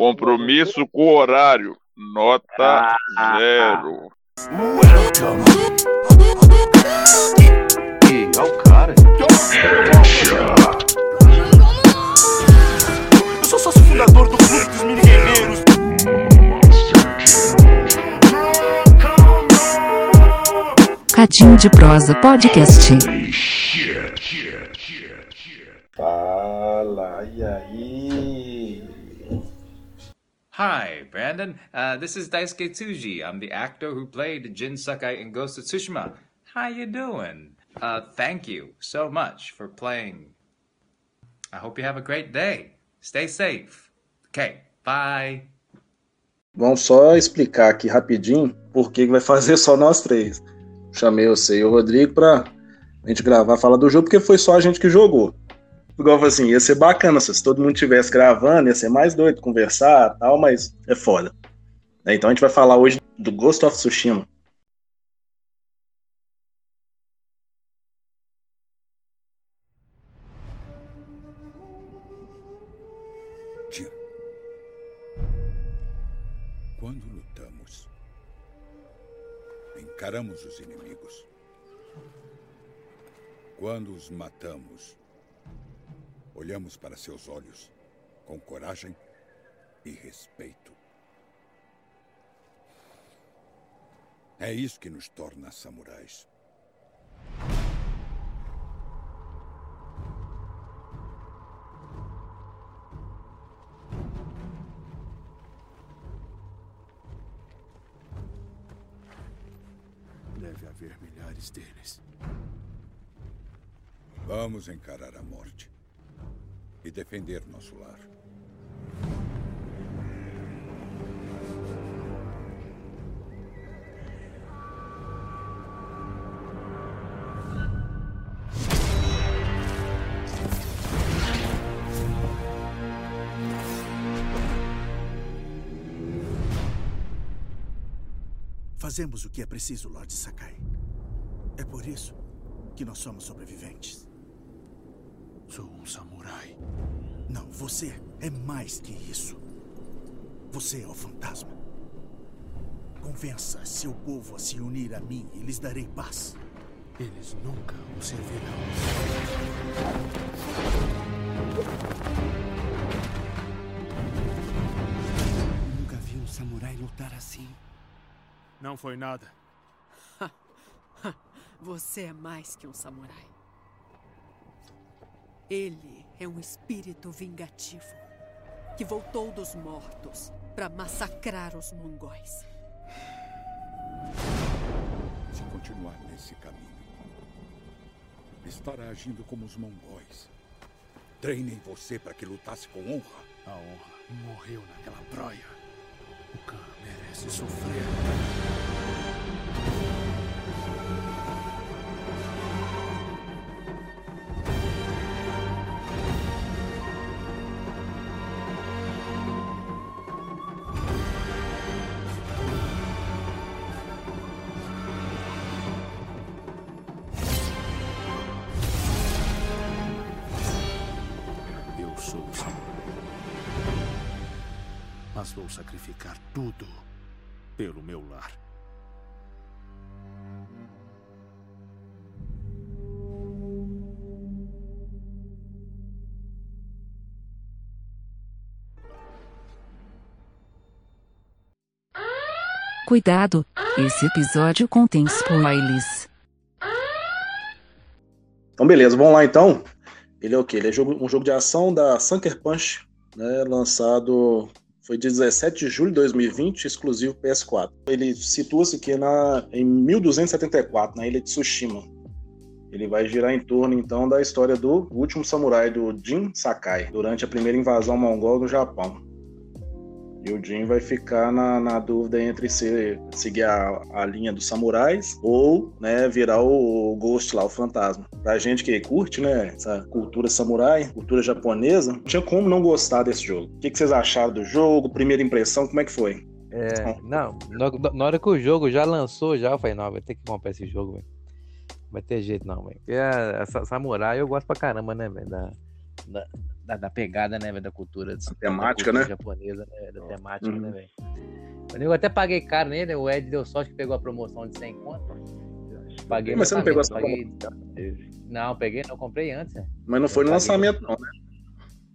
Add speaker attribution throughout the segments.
Speaker 1: Compromisso com o horário. Nota ah, zero.
Speaker 2: Welcome. E é cara. Eu sou sócio fundador do Clube dos Mini Guerreiros.
Speaker 3: Cadinho de Prosa Podcast.
Speaker 4: Fala, e aí?
Speaker 5: Hi, Brandon. Uh, this is Daisuke Tsuji. I'm the actor who played Jin Sakai in Ghost of Tsushima. How you doing? Uh, thank you so much for playing. I hope you have a great day. Stay safe. Okay, bye.
Speaker 4: Vamos só explicar aqui rapidinho por que vai fazer só nós três. Chamei você e o Rodrigo pra gente gravar, falar do jogo, porque foi só a gente que jogou. Igual assim, ia ser bacana se todo mundo estivesse gravando, ia ser mais doido conversar tal, mas é foda. É, então a gente vai falar hoje do Ghost of Tsushima.
Speaker 6: Quando lutamos, encaramos os inimigos. Quando os matamos, Olhamos para seus olhos com coragem e respeito. É isso que nos torna samurais.
Speaker 7: Deve haver milhares deles.
Speaker 6: Vamos encarar a morte e defender nosso lar.
Speaker 7: Fazemos o que é preciso, Lord Sakai. É por isso que nós somos sobreviventes.
Speaker 8: Sou um samurai.
Speaker 7: Não, você é mais que isso. Você é o fantasma. Convença seu povo a se unir a mim e lhes darei paz.
Speaker 8: Eles nunca o servirão.
Speaker 9: Nunca vi um samurai lutar assim.
Speaker 8: Não foi nada.
Speaker 10: Você é mais que um samurai. Ele é um espírito vingativo que voltou dos mortos para massacrar os mongóis.
Speaker 6: Se continuar nesse caminho, estará agindo como os mongóis. Treinem você para que lutasse com honra.
Speaker 8: A honra morreu naquela praia. O Khan merece sofrer. Vou sacrificar tudo pelo meu lar.
Speaker 3: Cuidado, esse episódio contém spoilers.
Speaker 4: Então, beleza, vamos lá então. Ele é o quê? Ele é um jogo de ação da Sucker Punch, né, lançado foi de 17 de julho de 2020, exclusivo PS4. Ele situa-se aqui na, em 1274, na ilha de Tsushima. Ele vai girar em torno, então, da história do último samurai, do Jin Sakai, durante a primeira invasão mongol do Japão. E o Jin vai ficar na, na dúvida entre seguir a, a, linha dos samurais ou né, virar o, o, Ghost lá, o fantasma. Pra gente que curte, né, essa cultura samurai, cultura japonesa, não tinha como não gostar desse jogo. O que, que vocês acharam do jogo? Primeira impressão, como é que foi?
Speaker 11: É, não, na, hora que o jogo já lançou, já eu falei, não, vai ter que comprar esse jogo, velho. Vai ter jeito não, velho. Porque a, a, Samurai eu gosto pra caramba, né, velho? Da, da, da, da pegada, né, velho, da cultura. Da
Speaker 4: temática,
Speaker 11: cultura
Speaker 4: né?
Speaker 11: japonesa, né? Da temática,
Speaker 4: Uhum.
Speaker 11: né, velho? Eu até paguei caro nele, o Ed deu sorte que pegou a promoção de 100 conto. Paguei
Speaker 4: Mas você não pegou essa
Speaker 11: paguei... Não, peguei, não, comprei antes. né?
Speaker 4: Mas não foi no
Speaker 11: Eu
Speaker 4: lançamento, não, né?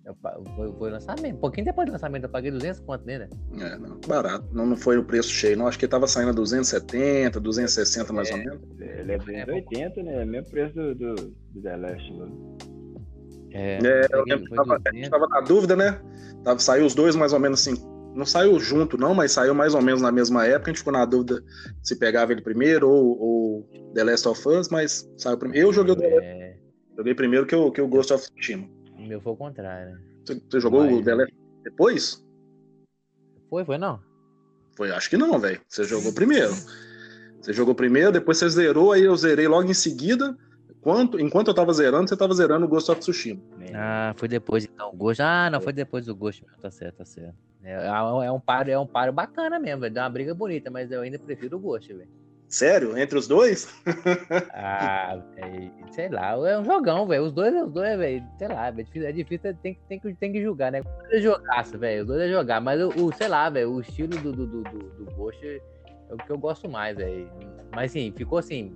Speaker 11: Eu, foi, foi lançamento. Um pouquinho depois do lançamento, eu paguei 200 conto nele.
Speaker 4: É, não, barato. Não, não foi o preço cheio, não. Acho que tava saindo a 270, 260 mais ou menos.
Speaker 12: Ele é 280, né? É o mesmo preço do, do, do The Last. Né?
Speaker 11: É,
Speaker 4: É, eu lembro que tava, a
Speaker 11: 200.
Speaker 4: gente tava na dúvida, né? Tava, saiu os dois mais ou menos assim. Não saiu junto, não, mas saiu mais ou menos na mesma época. A gente ficou na dúvida se pegava ele primeiro ou, ou The Last of Us, mas saiu primeiro. Eu joguei o The Last-
Speaker 11: É,
Speaker 4: joguei primeiro que o, que o Ghost of Tsushima.
Speaker 11: o meu foi o contrário?
Speaker 4: Você, você jogou o
Speaker 11: Mas-
Speaker 4: The Last depois?
Speaker 11: Foi, foi não?
Speaker 4: Foi, acho que não, velho. Você jogou primeiro. Você jogou primeiro, depois você zerou, aí eu zerei logo em seguida. Enquanto, enquanto eu tava zerando, você tava zerando o Ghost of Tsushima.
Speaker 11: Ah, foi depois então. O Ghost. Ah, não, foi depois do Ghost mesmo. Tá certo, tá certo. É, é um paro, é um paro bacana mesmo, velho. Dá uma briga bonita, mas eu ainda prefiro o Ghost, velho.
Speaker 4: Sério? Entre os dois?
Speaker 11: Ah, velho, sei lá, é um jogão, velho. Os dois, os dois, velho, sei lá, difícil- é difícil, tem, que- tem, que, tem que julgar, né? Os dois é jogaço, velho, os dois é jogar, mas o, o, sei lá, velho, o estilo do, do, do, do, do Ghost é o que eu gosto mais, velho. Mas assim, ficou assim,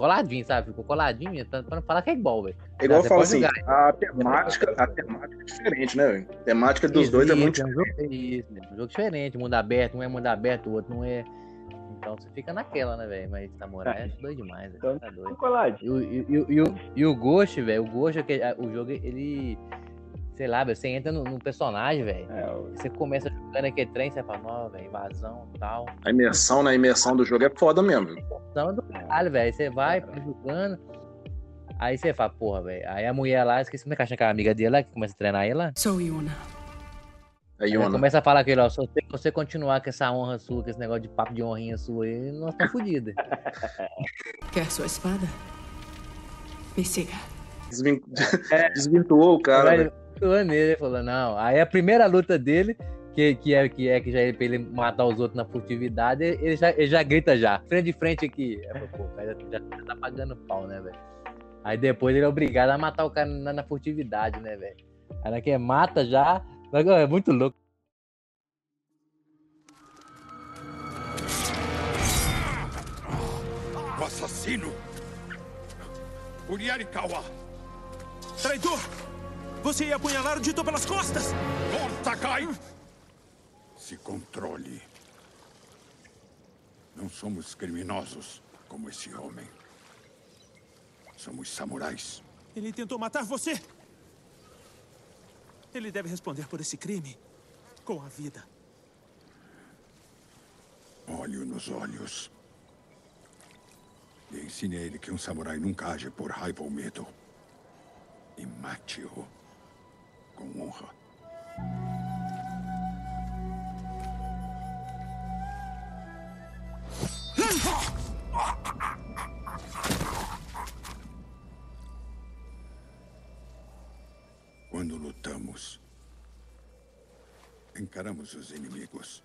Speaker 11: coladinho, sabe? Ficou coladinho, tanto pra não falar que é igual, velho.
Speaker 4: É igual eu falo assim,
Speaker 11: jogar.
Speaker 4: a temática, a temática é diferente, né, velho? A temática dos dois é
Speaker 11: Isso,
Speaker 4: muito
Speaker 11: um jogo, isso, é um jogo diferente, mundo aberto, um é mundo aberto, o outro não é. Então você fica naquela, né, velho? Mas Samurai é doido demais, velho. Tá doido. E, o- e, o- e, o, e o Ghost, velho, o Ghost, é a- o jogo, ele. Sei lá, você entra no, no personagem, velho. Você começa jogando aquele trem, você fala, não, velho, invasão e tal.
Speaker 4: A imersão na imersão do jogo é foda mesmo.
Speaker 11: Então, do caralho, velho. Você vai vai jogando. Aí você fala, porra, velho. Aí a mulher lá, esqueci como é que chama aquela amiga dele lá, que começa a treinar ela.
Speaker 10: Sou Yuna.
Speaker 4: A
Speaker 11: Aí
Speaker 4: Yona.
Speaker 11: começa a falar aquele, ó, se você, você continuar com essa honra sua, com esse negócio de papo de honrinha sua aí, nós estamos fodidos.
Speaker 10: Quer sua espada? Me siga.
Speaker 4: Desvin- Desvirtuou o cara.
Speaker 11: Vai- Ficou nele, ele falou, não. Aí a primeira luta dele, que, que, é, que é que já é pra ele matar os outros na furtividade, ele já, ele já grita já, frente de frente aqui. É, pô, cara já, já tá pagando pau, né, velho? Aí depois ele é obrigado a matar o cara na, na furtividade, né, velho? Na que mata já. É muito louco.
Speaker 6: O assassino! Uriarikawa!
Speaker 2: Traidor! Você ia apunhalar o Dito pelas costas!
Speaker 6: Lord Sakai! Se controle. Não somos criminosos como esse homem. Somos samurais.
Speaker 2: Ele tentou matar você! Ele deve responder por esse crime com a vida.
Speaker 6: Olhe-o nos olhos. E ensine a ele que um samurai nunca age por raiva ou medo. E mate-o com honra. Quando lutamos, encaramos os inimigos.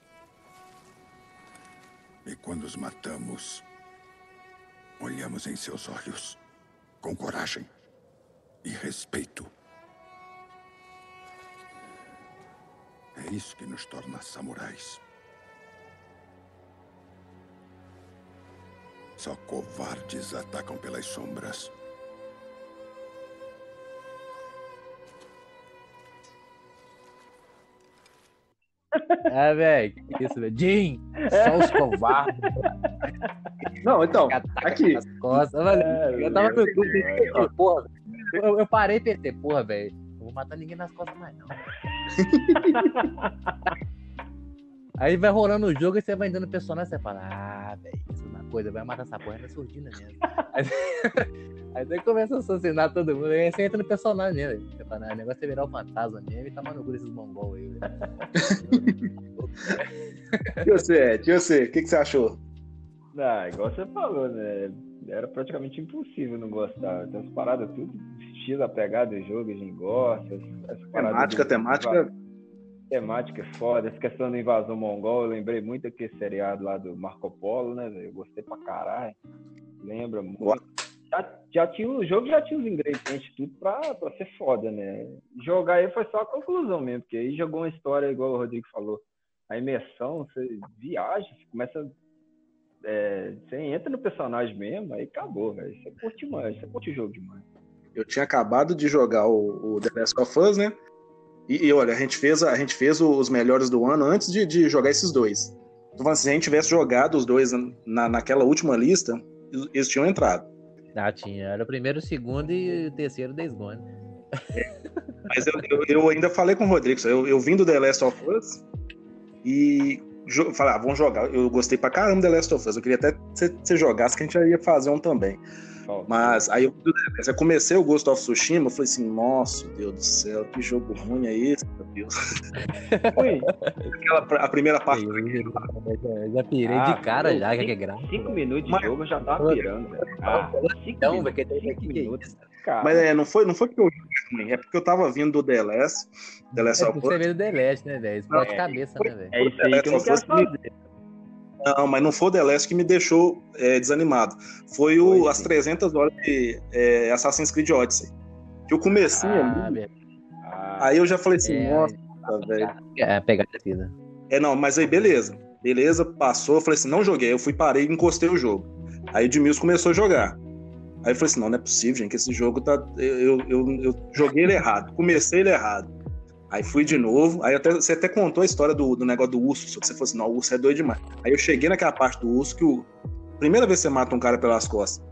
Speaker 6: E quando os matamos, olhamos em seus olhos com coragem e respeito. É isso que nos torna samurais. Só covardes atacam pelas sombras.
Speaker 11: É, velho, que isso, velho? Jim, só os covardes.
Speaker 4: Não, então, aqui.
Speaker 11: costas. Mano, eu tava no dúvida, porra. Eu, eu parei pensei, porra, velho, matar ninguém nas costas mais, não. Aí vai rolando o jogo e você vai dando personagem, você fala, ah, velho, isso é uma coisa, vai matar essa porra na surdina mesmo. Aí, aí você começa a assassinar todo mundo, aí você entra no personagem mesmo. Você fala, ah, o negócio é virar o fantasma mesmo e tá no cu desses mongol aí, velho.
Speaker 4: E você, e você, o que, que você achou?
Speaker 12: Ah, igual você falou, né? Era praticamente impossível não gostar. Tem as paradas tudo, estilo, a pegada do jogo, a gente gosta. As, as
Speaker 4: Temática,
Speaker 12: do-
Speaker 4: temática.
Speaker 12: Temática é foda. Essa questão da invasão mongol, eu lembrei muito daquele seriado lá do Marco Polo, né? Eu gostei pra caralho. Lembra muito. já, já tinha, o jogo já tinha os ingredientes tudo pra, pra ser foda, né? Jogar aí foi só a conclusão mesmo, porque aí jogou uma história, igual o Rodrigo falou, a imersão, você viaja, você começa. é, você entra no personagem mesmo, aí acabou, velho. Você curte mais, você curte o jogo demais.
Speaker 4: Eu tinha acabado de jogar o, o The Last of Us, né? E, e olha, a gente fez, a gente fez os melhores do ano antes de, de jogar esses dois. Então, se a gente tivesse jogado os dois na, naquela última lista, eles tinham entrado.
Speaker 11: Ah, tinha. Era o primeiro, o segundo e o terceiro Days Gone.
Speaker 4: Mas eu, eu, eu ainda falei com o Rodrigo, eu, eu vim do The Last of Us e falei, ah, vamos jogar. Eu gostei pra caramba do The Last of Us. Eu queria até que você, jogasse, que a gente ia fazer um também. Mas aí eu, eu comecei o Ghost of Tsushima, eu falei assim, nossa, Deus do céu, que jogo ruim é esse, meu Deus. Aquela, a primeira parte.
Speaker 11: Eu já pirei
Speaker 12: Ah,
Speaker 11: de cara
Speaker 12: eu-
Speaker 11: já, que é grave.
Speaker 12: Cinco minutos de jogo eu já tava pirando, velho. Ah, cinco
Speaker 11: Então, velho, que-
Speaker 12: cinco
Speaker 11: que que é
Speaker 12: minutos. Cara,
Speaker 4: Mas é, não foi, não foi porque eu ruim, é porque eu tava vindo do The Last, The Last
Speaker 11: É
Speaker 4: of
Speaker 11: porque você
Speaker 4: Us.
Speaker 11: veio do The Last, né, velho? Explode
Speaker 4: É,
Speaker 11: cabeça, né, velho?
Speaker 12: é isso aí que eu não quero fazer.
Speaker 4: Não, mas não foi o The Last que me deixou é, desanimado. Foi o, as 300 horas de é, Assassin's Creed Odyssey. Que eu comecei
Speaker 11: Ah,
Speaker 4: ali,
Speaker 11: velho.
Speaker 4: aí eu já falei assim,
Speaker 11: É,
Speaker 4: nossa, velho.
Speaker 11: É, pegar a vida.
Speaker 4: É, não, mas aí beleza. Beleza, passou. Eu falei assim, não joguei. Eu fui, parei e encostei o jogo. Aí o Edmilson começou a jogar. Aí eu falei assim, não, não é possível, gente, que esse jogo tá. Eu, eu, eu, eu joguei ele errado, comecei ele errado. Aí fui de novo. Aí até, você até contou a história do, do negócio do urso, só que você falou assim, não, o urso é doido demais. Aí eu cheguei naquela parte do urso que o. Primeira vez que você mata um cara pelas costas.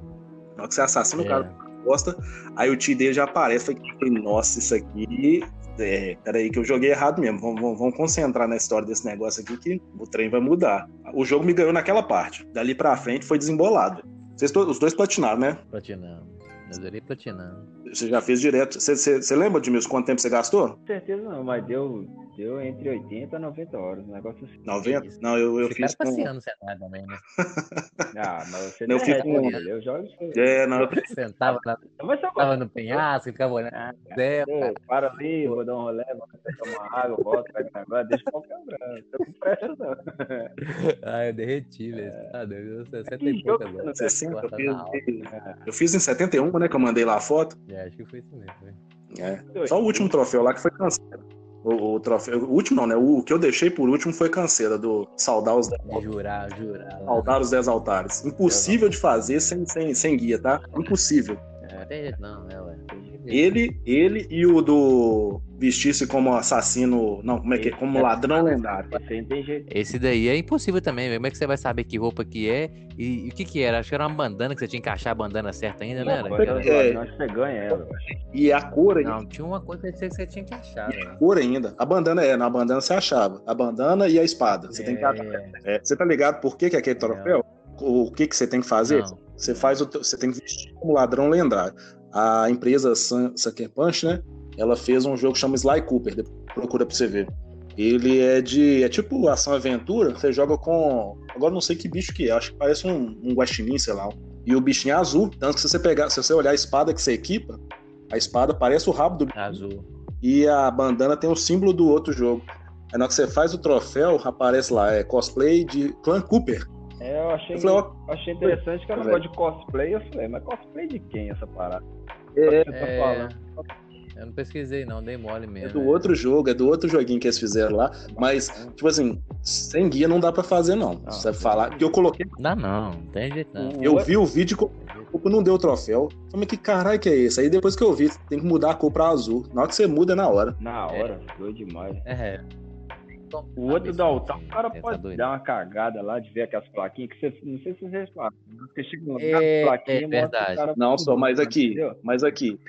Speaker 4: Na hora que você assassina o
Speaker 11: É.
Speaker 4: cara pelas costas, aí o tio dele já aparece. Falei, nossa, isso aqui. É, peraí, que eu joguei errado mesmo. Vamos, vamos, vamos concentrar na história desse negócio aqui que o trem vai mudar. O jogo me ganhou naquela parte. Dali pra frente foi desembolado. Vocês os dois platinaram, né?
Speaker 11: Platinando. Eu zerei platinando.
Speaker 4: Você já fez direto. Você, você, você lembra, Edmilson, quanto tempo você gastou?
Speaker 12: Com certeza não, mas deu, deu entre 80 e 90 horas. Um negócio assim.
Speaker 4: 90? Não, eu, eu
Speaker 11: Esse
Speaker 4: fiz.
Speaker 11: cara
Speaker 4: com-
Speaker 11: passeando sentado também, né?
Speaker 12: Ah, mas você
Speaker 4: Eu
Speaker 12: não
Speaker 4: fiz
Speaker 12: é,
Speaker 4: com-
Speaker 12: Eu jogo.
Speaker 4: É, não, eu-
Speaker 11: Sentava, na,
Speaker 12: Mas eu
Speaker 11: tava no penhasco, ficava olhando. Zé,
Speaker 12: Pô, para ali, vou dar um rolê, vou tomar água, volto, pego o negócio, deixa o pau quebrando. Tô com pressa, não.
Speaker 11: Ah, eu derreti, velho. Ah, Deus, 60
Speaker 12: Que
Speaker 11: e
Speaker 12: jogo
Speaker 11: pouco
Speaker 12: que
Speaker 11: agora.
Speaker 12: você não
Speaker 4: 60, eu fiz, eu fiz em 71, né? Que eu mandei lá a foto.
Speaker 11: É, acho que foi isso mesmo, velho.
Speaker 4: É. Só o último troféu lá que foi canseira. O, o troféu. O último não, né? O, que eu deixei por último foi canseira, do saudar os,
Speaker 11: Jurar, jurar.
Speaker 4: saudar os 10 altares. Impossível de fazer sem, sem, sem guia, tá? Impossível.
Speaker 11: Não não, né, ué.
Speaker 4: Ele, ele e o do vestir-se como assassino. Não, como é que é? Como ladrão lendário.
Speaker 12: Não.
Speaker 11: Esse daí é impossível também. Como é que você vai saber que roupa que é e, e o que que era? Acho que era uma bandana que você tinha que encaixar a bandana certa ainda, né? Era?
Speaker 4: É.
Speaker 12: Acho que você ganha ela.
Speaker 4: E a cor ainda.
Speaker 11: Não, tinha uma coisa que você tinha que achar, velho.
Speaker 4: cor ainda. A bandana é, na bandana você achava. A bandana e a espada. Você tem que achar. É, você tá ligado por que, que é aquele troféu? O que, que você tem que fazer?
Speaker 11: Não.
Speaker 4: Você faz o teu- você tem que vestir como ladrão lendário. A empresa Sun- Sucker Punch, né? Ela fez um jogo que chama Sly Cooper. depois Procura pra você ver. Ele é de. É tipo ação aventura. Você joga com. Agora não sei que bicho que é. Acho que parece um, um guaxinim, sei lá. E o bichinho é azul. Tanto que se você pegar, se você olhar a espada que você equipa, a espada parece o rabo do bicho.
Speaker 11: Azul.
Speaker 4: E a bandana tem o símbolo do outro jogo. Aí na hora que você faz o troféu, aparece lá, é cosplay de Clan Cooper.
Speaker 12: É, eu achei,
Speaker 4: Eu falei, ó,
Speaker 12: achei interessante que era um
Speaker 4: velho.
Speaker 12: negócio de cosplay. Eu falei, mas cosplay de quem essa parada?
Speaker 4: É,
Speaker 12: tá
Speaker 11: É,
Speaker 12: falando?
Speaker 11: eu não pesquisei não, dei mole
Speaker 4: É
Speaker 11: mesmo.
Speaker 4: do
Speaker 11: velho.
Speaker 4: outro jogo, é do outro joguinho que eles fizeram lá. Mas, tipo assim, sem guia não dá pra fazer, não.
Speaker 12: Não,
Speaker 4: Você falar. Porque eu coloquei.
Speaker 11: Não, não, não tem jeito não.
Speaker 4: Eu vi o vídeo e não deu o troféu. Falei, mas que caralho que é esse? Aí depois que eu vi, tem que mudar a cor pra azul. Na hora que você muda é na hora.
Speaker 12: Na hora, doido demais.
Speaker 11: É.
Speaker 12: O outro do altar, o cara
Speaker 11: É, tá
Speaker 12: pode
Speaker 11: doido.
Speaker 12: dar uma cagada lá de ver aquelas plaquinhas que você. Não sei se vocês falam. Você chega no
Speaker 11: É,
Speaker 12: lugar,
Speaker 11: é
Speaker 12: plaquinha, mostra
Speaker 11: verdade.
Speaker 12: cara
Speaker 4: Não, só, mas aqui,
Speaker 12: Entendeu?
Speaker 4: mas aqui.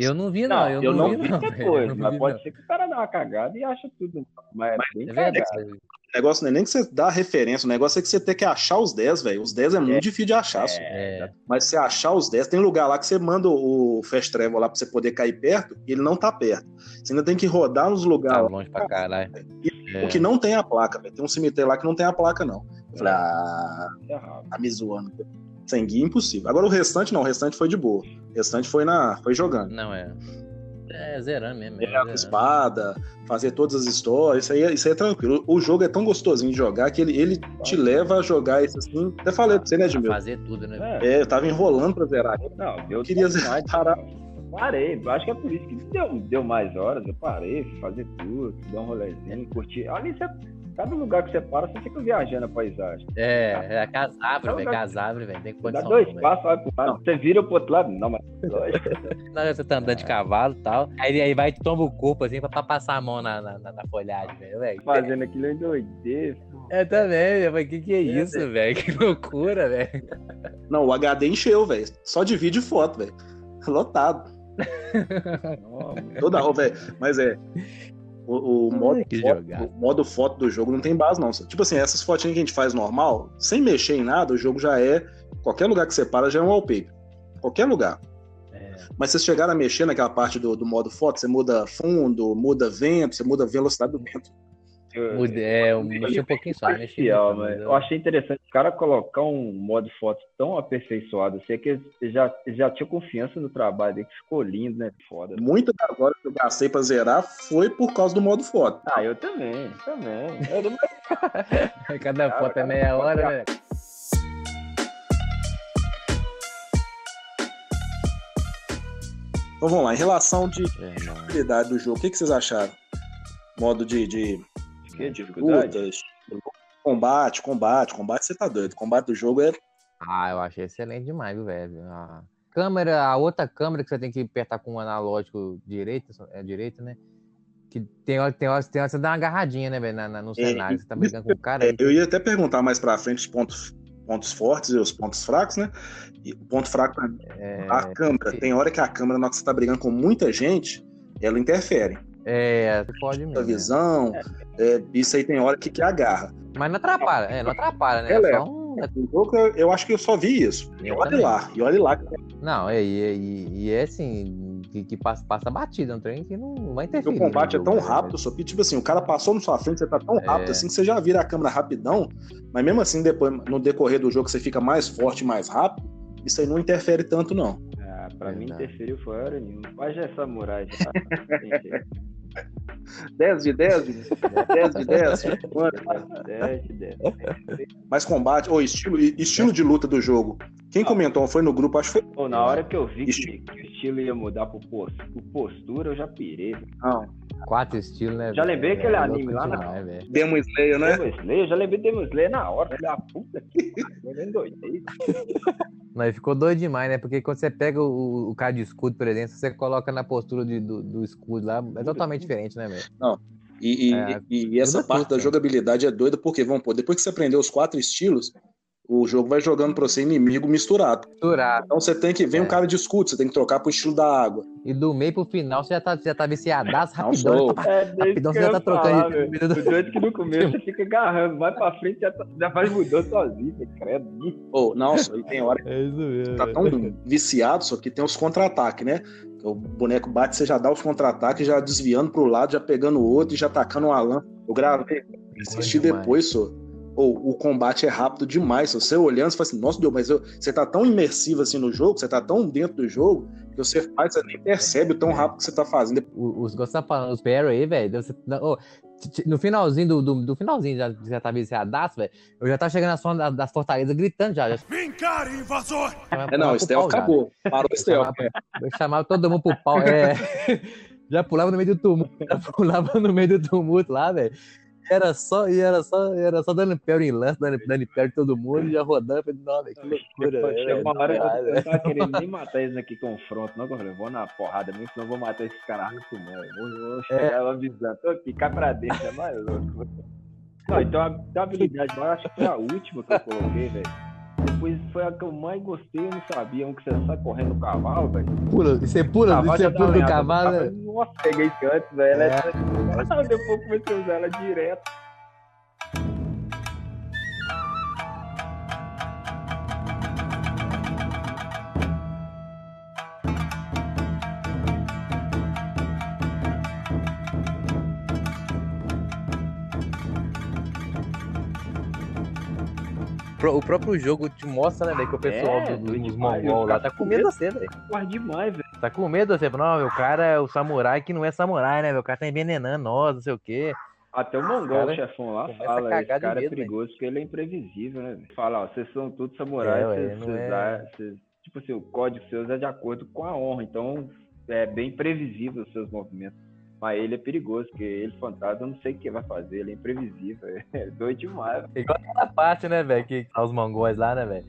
Speaker 11: Eu não vi não, eu,
Speaker 4: eu
Speaker 11: não,
Speaker 4: não
Speaker 11: vi não,
Speaker 12: depois,
Speaker 11: não
Speaker 12: mas
Speaker 11: vi,
Speaker 12: pode
Speaker 11: não.
Speaker 12: ser que o cara dá uma cagada e acha tudo. Mas, é bem
Speaker 11: É
Speaker 12: cagado.
Speaker 11: verdade.
Speaker 4: O negócio não é nem que você dá referência, o negócio é que você tem que achar os 10, velho. Os 10 é muito difícil de achar. só.
Speaker 11: É,
Speaker 4: Mas se você achar os 10, tem lugar lá que você manda o Fast Travel lá pra você poder cair perto e ele não tá perto. Você ainda tem que rodar nos
Speaker 11: tá
Speaker 4: lugares
Speaker 11: longe pra caralho. É.
Speaker 4: o que não tem a placa, velho. Tem um cemitério lá que não tem a placa, não. Eu falei, ah,
Speaker 12: É errado.
Speaker 4: tá me zoando. Sem guia, impossível. Agora o restante não, o restante foi de boa. O restante foi na. foi jogando.
Speaker 11: Não é. É, zerando mesmo.
Speaker 4: É, a espada, fazer todas as histórias, isso aí, é- isso aí é tranquilo. O jogo é tão gostosinho de jogar que ele, ele te leva a jogar isso assim. Até falei pra você, né, Edmil?
Speaker 11: Fazer tudo, né?
Speaker 4: É, eu tava enrolando pra zerar.
Speaker 12: Não, eu
Speaker 4: queria
Speaker 12: zerar.
Speaker 4: parar.
Speaker 12: Parei, acho que é por isso que deu, deu mais horas. Eu parei, fui fazer tudo, dar um rolezinho, curtir. Ali você, cada lugar que você para, você fica viajando a paisagem.
Speaker 11: É, é casável, velho. Casável, velho. Tem
Speaker 12: Dá
Speaker 11: condição.
Speaker 12: dois
Speaker 11: não, velho.
Speaker 12: passos, vai pro lado. Você vira pro outro lado. Não, mas lógico.
Speaker 11: Na hora que você tá andando de cavalo e tal. Aí, aí vai e tomba o corpo assim pra, pra passar a mão na, na, na- folhagem, velho. velho.
Speaker 12: Fazendo aquilo em doideira.
Speaker 11: Eu também, eu falei, que que é isso, velho? Que loucura, velho.
Speaker 4: Não, o HD encheu, velho. Só de vídeo e foto, velho. Lotado. Toda hora, velho. Mas é. O, o modo, foto, o modo foto do jogo não tem base, não. Tipo assim, essas fotinhas que a gente faz normal, sem mexer em nada, o jogo já é. Qualquer lugar que você para já é um wallpaper. Qualquer lugar. Mas se vocês chegaram a mexer naquela parte do, do modo foto, você muda fundo, muda vento, você muda a velocidade do vento.
Speaker 11: Mude- é, eu mexi um pouquinho só, mexi
Speaker 12: Parcial,
Speaker 11: muito,
Speaker 12: mas
Speaker 11: eu-
Speaker 12: eu achei interessante o cara colocar um modo foto tão aperfeiçoado assim, é que ele já, já tinha confiança no trabalho dele, que ficou lindo, né? Foda.
Speaker 4: Muita das horas que eu gastei pra zerar foi por causa do modo foto.
Speaker 12: Ah, eu também, também. Eu não-
Speaker 11: Cada foto é meia hora, né?
Speaker 4: Então vamos lá, em relação de
Speaker 11: É,
Speaker 4: dificuldade do jogo, o que, que vocês acharam? Modo de, de,
Speaker 12: Que dificuldade?
Speaker 4: lutas, combate, combate, combate, você tá doido. Combate do jogo é.
Speaker 11: Ah, eu achei excelente demais, viu, velho? A câmera, a outra câmera que você tem que apertar com o analógico direito, é direito, né? Que tem hora, tem hora, tem hora você dá uma agarradinha, né, velho, na, na- no
Speaker 4: É,
Speaker 11: cenário. Você tá brigando com o cara.
Speaker 4: É, eu ia até perguntar mais pra frente os pontos, pontos fortes e os pontos fracos, né? E o ponto fraco é a câmera. Tem hora que a câmera, na hora que você tá brigando com muita gente, ela interfere.
Speaker 11: É, pode mesmo.
Speaker 4: A visão, é, isso aí tem hora que, que agarra.
Speaker 11: Mas não atrapalha, é, não atrapalha, né? É
Speaker 4: é.
Speaker 11: só um-
Speaker 4: jogo, eu, eu acho que eu só vi isso. E olha lá, e olha lá.
Speaker 11: Não, é, e, e é assim, que, que passa, passa batida, um trem que não vai interferir.
Speaker 4: o combate é tão
Speaker 11: né?
Speaker 4: rápido, só que, tipo assim, o cara passou na sua frente, você tá tão rápido
Speaker 11: É.
Speaker 4: assim que você já vira a câmera rapidão, mas mesmo assim, depois, no decorrer do jogo, você fica mais forte mais rápido, isso aí não interfere tanto, não.
Speaker 12: Pra mim interferiu foi hora nenhuma. Mas já é samurai já. Tem jeito.
Speaker 4: 10 de 10, 10 de 10.
Speaker 12: 10 de 10.
Speaker 4: Mais combate, ou estilo, estilo de luta do jogo. Quem comentou foi no grupo, acho que foi.
Speaker 12: Pô, na hora que eu vi que, que o estilo ia mudar pro, pro postura, eu já pirei.
Speaker 4: Não.
Speaker 11: Quatro estilos, né?
Speaker 12: Já lembrei aquele
Speaker 11: É
Speaker 12: anime lá na-
Speaker 11: velho.
Speaker 4: Demon Slayer, né?
Speaker 12: Demon Slayer, eu já lembrei Demon Slayer na hora. Filho da puta que pariu, eu nem doidei.
Speaker 11: Não, e ficou doido demais, né? Porque quando você pega o, o cara de escudo, por exemplo, você coloca na postura de- do, do escudo lá, é totalmente diferente, né, velho?
Speaker 4: Não. E, e-
Speaker 11: É,
Speaker 4: e- e essa
Speaker 11: muda
Speaker 4: parte da jogabilidade é doida, porque, vamos pôr, depois que você aprendeu os quatro estilos, o jogo vai jogando pra você inimigo misturado.
Speaker 11: Misturado.
Speaker 4: Então você tem que. Vem um cara de escudo, você tem que trocar pro estilo da água.
Speaker 11: E do meio pro final você já tá, já tá viciadaço, rapidão.
Speaker 4: sou.
Speaker 11: Pá, pá,
Speaker 12: É,
Speaker 11: rapidão você já tá trocando.
Speaker 12: falar,
Speaker 11: de-
Speaker 12: velho. O doido que no começo você fica agarrando, vai pra frente já, tá- já faz mudando sozinho, credo.
Speaker 4: Ô, nossa, e tem hora que
Speaker 11: É isso mesmo.
Speaker 4: tá tão viciado, só que tem os contra-ataques, né? O boneco bate, você já dá os contra-ataques, já desviando pro lado, já pegando o outro e já tacando uma lã. Eu gravei, assisti
Speaker 11: demais.
Speaker 4: depois, só. Ou o combate é rápido demais. só. Você olhando, você fala assim, nossa Deus, mas eu- você tá tão imersivo assim no jogo, você tá tão dentro do jogo, que você faz, você nem percebe o tão rápido que você tá fazendo.
Speaker 11: Os gostos tá falando, os parry aí, velho. t- no finalzinho do, do, do finalzinho, já, já tá viciadaço, velho. Eu já tava chegando na zona da- das fortalezas gritando já. já
Speaker 2: Vem cá, invasor!
Speaker 4: É, não, o stealth acabou. Parou o stealth.
Speaker 11: chamava, eu chamava todo mundo pro pau. É, já pulava no meio do tumulto. Já pulava no meio do tumulto lá, velho. Era só, e era só, era só dando parry em lance, dando, dando parry em todo mundo, já rodando. Falei, velho, que loucura.
Speaker 12: Pô, Chegou uma hora que eu tava querendo nem matar eles aqui confronto, não, eu falei, vou na porrada mesmo, senão eu vou matar esses caras muito não. Vou, vou chegar avisando, tô aqui, cai pra dentro, é mais louco. Não, então a, a habilidade lá, eu acho que foi a última que eu coloquei, velho. Depois foi a que eu mais gostei, eu não sabia, um que você sai correndo no cavalo, velho.
Speaker 11: Pula, você pula, você pula
Speaker 12: uma
Speaker 11: do cavalo.
Speaker 12: cavalo, Nossa, peguei isso antes, velho. Ela é... Depois comecei a usar ela direto.
Speaker 11: Pró- o próprio jogo te mostra, né, velho, que o pessoal
Speaker 12: É,
Speaker 11: dos
Speaker 12: demais,
Speaker 11: mongol lá tá com medo de você, velho.
Speaker 12: Porra demais, velho.
Speaker 11: Tá com medo de você. Não, o cara é o samurai que não é samurai, né, velho? O cara tá envenenando nós, não sei o quê.
Speaker 12: Até o Mongol,
Speaker 11: Cara,
Speaker 12: o chefão lá, fala, esse cara é
Speaker 11: medo,
Speaker 12: perigoso porque ele é imprevisível, né? velho? Fala, ó, vocês são todos samurais,
Speaker 11: É,
Speaker 12: vocês,
Speaker 11: é-
Speaker 12: vocês- tipo assim, o código seus é de acordo com a honra, então é bem previsível os seus movimentos. Mas ele é perigoso, porque ele, fantasma, eu não sei o que vai fazer, ele é imprevisível, é doido demais. velho.
Speaker 11: Igual aquela parte, né, velho, que tá os mongóis lá, né, velho?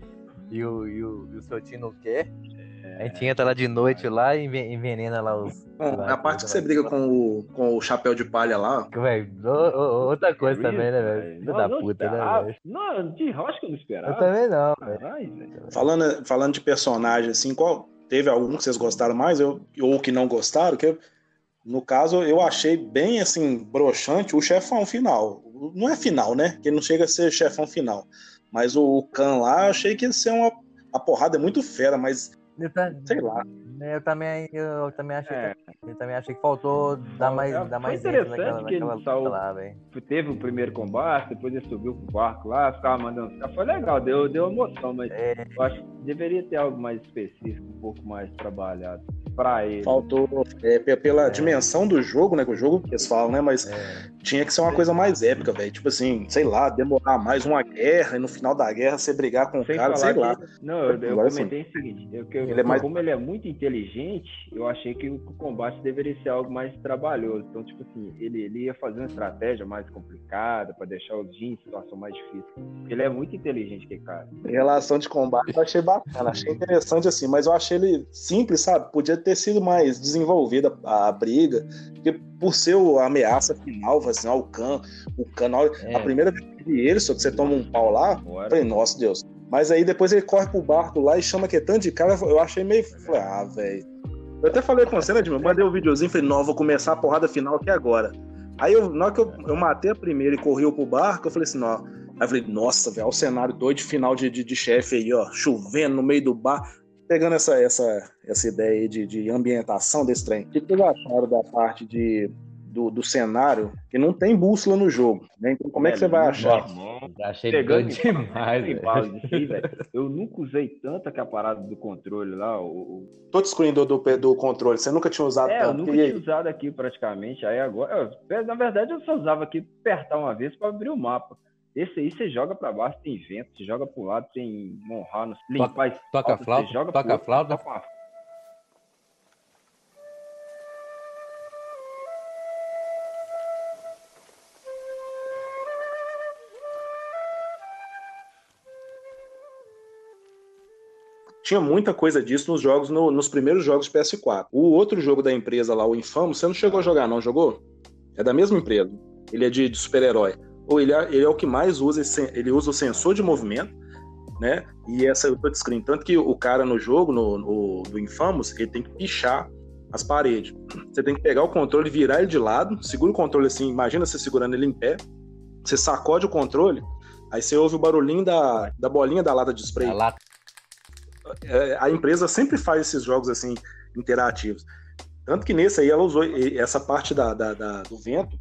Speaker 11: E o, e, o, e o seu tio não quer. A gente entra lá de noite lá e enven- envenena lá os.
Speaker 4: Bom,
Speaker 11: lá,
Speaker 4: a parte que você briga com o, com o chapéu de palha lá,
Speaker 11: Velho, outra coisa também, né, velho? Filho da puta,
Speaker 12: esperava.
Speaker 11: né, velho?
Speaker 12: Não, de rocha que eu não esperava.
Speaker 11: Eu também não, velho.
Speaker 4: falando, falando de personagem, assim, qual teve algum que vocês gostaram mais eu, ou que não gostaram? Que eu- no caso, eu achei bem, assim, broxante o chefão final. Não é final, né? Que não chega a ser chefão final. Mas o, Khan lá, eu achei que ia ser uma. A porrada é muito fera, mas
Speaker 11: Eu, ta-
Speaker 4: sei lá.
Speaker 11: eu também, eu também achei,
Speaker 12: É.
Speaker 11: que, eu também achei que faltou dar mais,
Speaker 12: É,
Speaker 11: dar
Speaker 12: foi
Speaker 11: mais
Speaker 12: interessante
Speaker 11: naquela,
Speaker 12: que ele
Speaker 11: naquela
Speaker 12: saiu-
Speaker 11: lá, velho.
Speaker 12: Teve o primeiro combate, depois ele subiu pro barco lá, ficava mandando ficar. Foi legal, deu, deu emoção, mas
Speaker 11: É.
Speaker 12: eu acho que deveria ter algo mais específico, um pouco mais trabalhado pra ele.
Speaker 4: Faltou é, pe- pela dimensão do jogo, né? Que o jogo que eles falam, né? Mas tinha que ser uma coisa mais épica, velho. Tipo assim, sei lá, demorar mais uma guerra e no final da guerra você brigar com o
Speaker 12: Sem
Speaker 4: cara, sei lá.
Speaker 12: que- Não, eu, eu
Speaker 4: Agora
Speaker 12: comentei o seguinte, eu, eu-
Speaker 4: Ele é mais-
Speaker 12: como ele é muito inteligente, eu achei que o combate deveria ser algo mais trabalhoso. Então, tipo assim, ele, ele ia fazer uma estratégia mais complicada pra deixar o Jin em situação mais difícil. Ele é muito inteligente, que cara.
Speaker 4: Em relação de combate, eu achei bacana, achei interessante assim, mas eu achei ele simples, sabe? Podia ter sido mais desenvolvida a, a briga, porque por ser o- a ameaça final, assim, ó, o Khan, o Khan,
Speaker 11: É.
Speaker 4: a primeira vez que vi ele, só que você toma um pau lá,
Speaker 12: Bora.
Speaker 4: falei, nossa Deus. Mas aí depois ele corre pro barco lá e chama que é tanto de cara, eu achei meio. Falei, ah, velho. Eu até falei com você, né, Edmund? Mandei o um videozinho, falei, não, vou começar a porrada final aqui agora. Aí eu, na hora que eu, eu matei a primeira e corri pro barco, eu falei assim, não. Aí eu falei, nossa, velho, olha o cenário doido de final de, de, de chefe aí, ó, chovendo no meio do bar. Pegando essa, essa, essa ideia aí de, de ambientação desse trem. O que vocês acharam da parte de, do, do cenário que não tem bússola no jogo? Né? Então, como é que você vai achar?
Speaker 11: Achei
Speaker 12: Pegando
Speaker 11: demais,
Speaker 12: Eu nunca usei tanto aquela parada do controle lá. O, o-
Speaker 4: Touchscreen do, do, do controle, você nunca tinha usado
Speaker 12: É, eu
Speaker 4: tanto.
Speaker 12: nunca
Speaker 4: E aí?
Speaker 12: tinha usado aqui praticamente. Aí agora, eu- na verdade, eu só usava aqui apertar uma vez pra abrir o mapa. Esse aí você joga pra baixo, tem vento, você joga pro lado, tem monrar, no- limpar as
Speaker 11: toca
Speaker 12: flautas,
Speaker 11: flauta,
Speaker 12: você joga
Speaker 11: toca
Speaker 12: outro,
Speaker 11: flauta.
Speaker 12: toca uma
Speaker 4: Tinha muita coisa disso nos jogos, no- nos primeiros jogos de PS4. O outro jogo da empresa lá, o Infamous, você não chegou a jogar, não jogou? É da mesma empresa. Ele é de, de super-herói. Ou ele, é- ele é o que mais usa, esse- ele usa o sensor de movimento, né? E essa eu tô descrevendo. Tanto que o cara no jogo, no, no- do Infamous, ele tem que pichar as paredes. Você tem que pegar o controle, virar ele de lado, segura o controle assim, imagina você segurando ele em pé, você sacode o controle, aí você ouve o barulhinho da, da bolinha da lata de spray.
Speaker 11: A.
Speaker 4: É, a empresa sempre faz esses jogos assim interativos. Tanto que nesse aí ela usou essa parte da, da- da- do vento.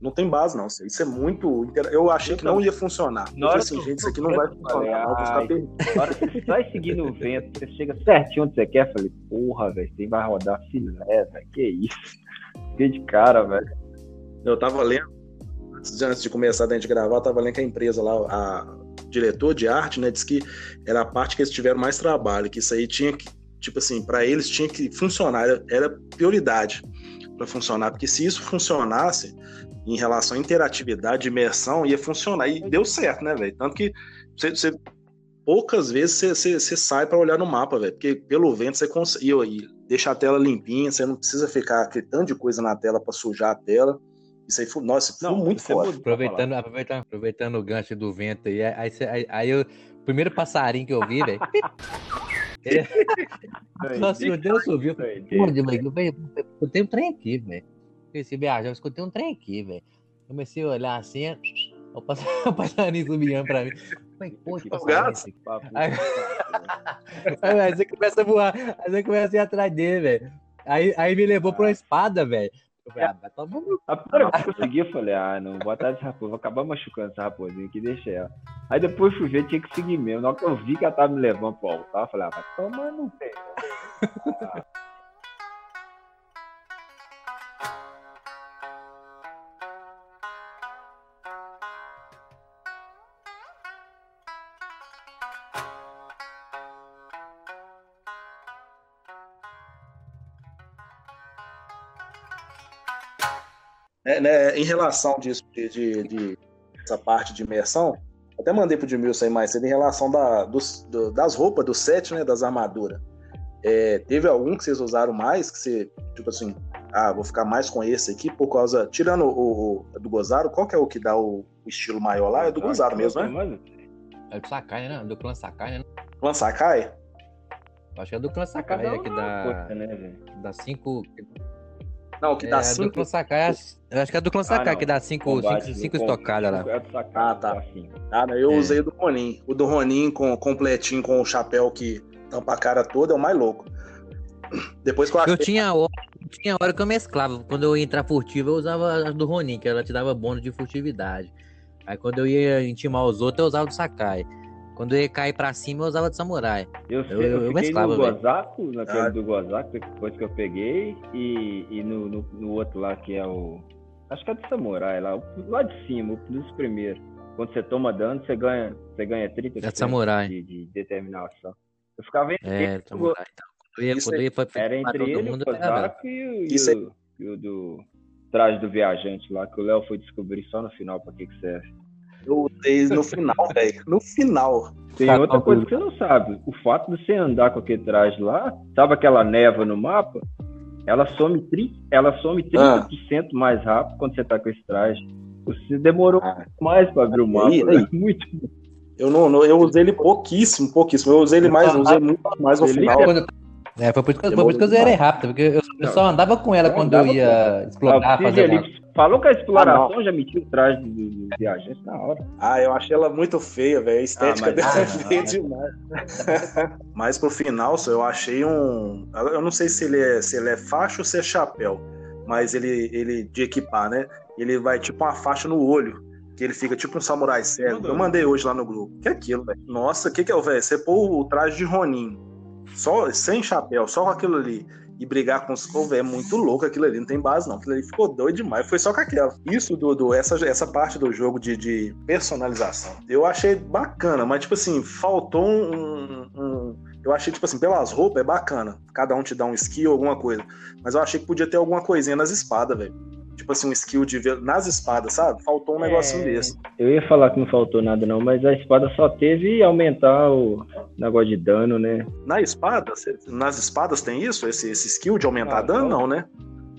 Speaker 4: Não tem base, não. Isso é muito. intera- Eu achei que não ia funcionar.
Speaker 12: Na hora
Speaker 4: assim,
Speaker 12: que
Speaker 4: gente, isso aqui não vai funcionar. não, perdido.
Speaker 12: Na hora que você vai seguindo o vento, você chega certinho onde você quer, eu falei, porra, velho, você vai rodar filé, velho, que isso? Fiquei de cara, velho.
Speaker 4: Eu tava lendo, antes de, começar a gente gravar, eu tava lendo que a empresa lá, a diretor de arte, né, disse que era a parte que eles tiveram mais trabalho, que isso aí tinha que, tipo assim, para eles tinha que funcionar, era, era prioridade para funcionar, porque se isso funcionasse em relação à interatividade, imersão, ia funcionar e deu certo, né, velho? Tanto que você, você- poucas vezes você, você- você sai para olhar no mapa, velho, porque pelo vento você consegue e deixa a tela limpinha, você não precisa ficar aquele tanto de coisa na tela para sujar a tela. Isso aí foi, nossa, foi muito foda.
Speaker 11: Aproveitando, aproveitando, aproveitando o gancho do vento aí, aí, aí, aí eu, o primeiro passarinho que eu vi, velho. Nossa, meu Deus, eu vi. eu eu eu tenho um trem aqui, velho. Esse viajar, eu escutei um trem aqui, velho. Comecei a olhar assim, o pass- o passarinho subindo pra mim. Falei, pô, que passarinho esse? Aí, aí, você começa a voar, aí você começa a ir atrás dele, velho. Aí, aí me levou pra uma espada, velho. Eu ah,
Speaker 12: A primeira que eu segui, eu falei, ah, não, vou atrás desse raposo, vou acabar machucando essa raposinha aqui, deixa ela. Aí depois fui ver, tinha que seguir mesmo. Na hora que eu vi que ela tava me levando pro altar, eu falei, ah, vai tomar no pé.
Speaker 4: É, né, em relação disso, de, de, de- essa parte de imersão, até mandei pro Edmilson aí mais cedo em relação da, dos- do- das roupas, do set, né, das armaduras. É, teve algum que vocês usaram mais, que você, tipo assim, ah, vou ficar mais com esse aqui, por causa, tirando o, o- do Gozaro, qual que é o que dá o, o estilo maior lá? É do Gozaro mesmo, né?
Speaker 11: É do Sakai, né? Do clã Sakai, né?
Speaker 4: Clã Sakai?
Speaker 11: Acho que é do clã Sakai,
Speaker 12: um
Speaker 11: é que dá.
Speaker 12: coisa, né?
Speaker 11: Dá 5.
Speaker 4: Não, o que
Speaker 11: é,
Speaker 4: dá
Speaker 11: do
Speaker 4: 5.
Speaker 11: clã Sakai, eu acho que é do clã Sakai, que dá 5
Speaker 12: Combate,
Speaker 11: cinco, cinco
Speaker 12: no
Speaker 11: estocadas lá.
Speaker 12: É do Sakai,
Speaker 4: Ah, tá.
Speaker 12: assim.
Speaker 4: Ah, não, eu
Speaker 11: É.
Speaker 4: usei o do Ronin. O do Ronin com completinho, com o chapéu que tampa a cara toda, é o mais louco. Depois que eu achei.
Speaker 11: Eu tinha hora, tinha hora que eu mesclava. Quando eu ia entrar furtivo, eu usava a do Ronin, que ela te dava bônus de furtividade. Aí quando eu ia intimar os outros, eu usava do Sakai. Quando eu ia cair pra cima, eu usava do Samurai.
Speaker 12: Eu,
Speaker 11: Eu-
Speaker 12: sei,
Speaker 11: eu-
Speaker 12: eu,
Speaker 11: mesclava,
Speaker 12: no. Gozaku, naquele
Speaker 4: Ah.
Speaker 12: do Gozaku, depois que eu peguei, e, e no, no, no outro lá que é o. Acho que é do Samurai, lá, lá de cima, o dos primeiros. Quando você toma dano, você ganha, você ganha 30%
Speaker 11: É do Samurai.
Speaker 12: De, de determinação. Eu ficava entre
Speaker 11: É, Samurai. Então, ia, pra,
Speaker 12: era entre
Speaker 11: todo
Speaker 12: ele,
Speaker 11: mundo,
Speaker 12: o. Gozaku e, o- e o, e o do traje do viajante lá, que o Léo foi descobrir só no final pra que que serve.
Speaker 4: Eu usei no final, velho. No final.
Speaker 12: Tem
Speaker 11: Tá,
Speaker 12: outra coisa que você não sabe. O fato de você andar com aquele traje lá, sabe aquela neva no mapa? Ela some, tri... ela some 30% mais rápido quando você tá com esse traje. Você demorou
Speaker 4: Ah.
Speaker 12: mais pra abrir o mapa.
Speaker 4: Aí,
Speaker 12: né?
Speaker 4: aí.
Speaker 12: Muito.
Speaker 4: Eu não, não- eu usei ele pouquíssimo, pouquíssimo. Eu usei ele mais, eu usei muito mais no final.
Speaker 11: Quando- É, foi por isso que, eu- zerei rápido, porque eu, eu só andava com ela
Speaker 12: Eu
Speaker 11: quando eu ia
Speaker 12: Ah,
Speaker 11: explorar, fazer uma...
Speaker 12: Falou que a
Speaker 4: Ah,
Speaker 12: exploração já metia o traje do viajante na hora.
Speaker 4: Ah, eu achei ela muito feia, velho. A estética
Speaker 12: Ah, mas-
Speaker 4: dela é
Speaker 12: ah,
Speaker 4: feia demais. Mas pro final, só eu achei um. Eu não sei se ele é, se ele é faixa ou se é chapéu, mas ele, ele de equipar, né? Ele vai tipo uma faixa no olho. Que ele fica tipo um samurai cego. Eu mandei hoje lá no grupo. Que é aquilo, velho? Nossa, o que, que é o velho? Você pôr o traje de Ronin, só, sem chapéu, só com aquilo ali, e brigar com os. Velho, é muito louco aquilo ali, não tem base não. Aquilo ali ficou doido demais. Foi só com aquela. Isso, Dudu, essa, essa parte do jogo de, de personalização, eu achei bacana, mas tipo assim, faltou um, um- Eu achei, tipo assim, pelas roupas é bacana. Cada um te dá um skill, alguma coisa. Mas eu achei que podia ter alguma coisinha nas espadas, velho. Tipo assim, um skill de ver nas espadas, sabe? Faltou um negocinho
Speaker 12: É.
Speaker 4: desse.
Speaker 12: Eu ia falar que não faltou nada, não, mas a espada só teve aumentar o negócio de dano, né?
Speaker 4: Na espada, cê- nas espadas tem isso? Esse, esse skill de aumentar
Speaker 12: Ah,
Speaker 4: dano?
Speaker 12: não.
Speaker 4: Não, né?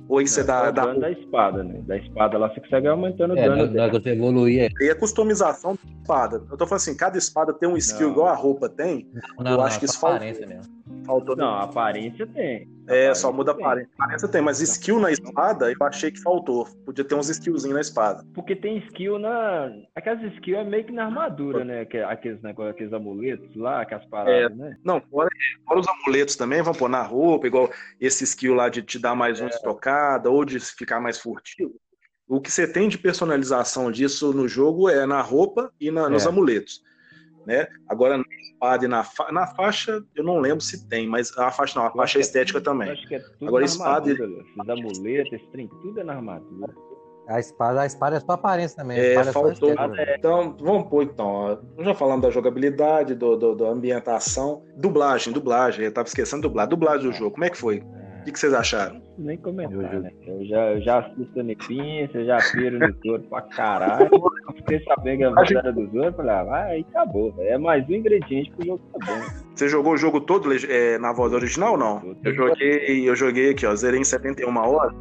Speaker 4: Ou aí você
Speaker 12: Não,
Speaker 4: dá,
Speaker 12: só o
Speaker 4: dá
Speaker 12: dano da espada, né? Da espada lá você consegue aumentando o
Speaker 11: É,
Speaker 12: dano
Speaker 11: que você evoluía.
Speaker 4: E a customização da espada. Eu tô falando assim, cada espada tem um skill
Speaker 12: Não.
Speaker 4: igual a roupa tem.
Speaker 11: Não,
Speaker 4: eu
Speaker 11: não,
Speaker 4: acho que isso
Speaker 11: mesmo.
Speaker 4: faltou
Speaker 12: Não, a aparência tem.
Speaker 4: É, só muda a
Speaker 12: tem.
Speaker 4: aparência. Aparência tem, mas skill na espada eu achei que faltou. Podia ter uns skillzinhos na espada.
Speaker 12: Porque tem skill na. Aquelas skills é meio que na armadura, né? Que- Aqueles negócios, aqueles amuletos lá, aquelas paradas, né?
Speaker 4: Não, fora, fora os amuletos também, vão pôr na roupa, igual esse skill lá de te dar mais uma estocada ou de ficar mais furtivo. O que você tem de personalização disso no jogo é na roupa e na- nos
Speaker 11: É.
Speaker 4: amuletos. Né? Agora, na espada e na, fa- na faixa, eu não lembro se tem, mas a faixa não, a faixa é estética
Speaker 12: Eu
Speaker 4: também.
Speaker 12: acho que é tudo
Speaker 4: Agora,
Speaker 12: na
Speaker 4: espada e-
Speaker 12: esses amuletos, esse trem, tudo é na armadura.
Speaker 11: A espada, a espada é só aparência também. a
Speaker 4: É,
Speaker 11: é só
Speaker 4: faltou.
Speaker 11: velho.
Speaker 4: Então, vamos pôr então. ó. Já falamos da jogabilidade, do, do- da ambientação. Dublagem, dublagem. Eu tava esquecendo de dublar. Dublagem do jogo, como é que foi? O que, que vocês acharam?
Speaker 12: Nem comentar, né? Eu já, eu já assisto a Nepinha, eu já piro no touro pra caralho. Eu fiquei sabendo que a voz era dos outros, falei, ah, vai, aí acabou. velho. É mais um ingrediente pro jogo tá bom.
Speaker 4: Você jogou o jogo todo leg- é, na voz original ou não? Eu joguei, eu joguei aqui, ó. Zerei em 71 horas.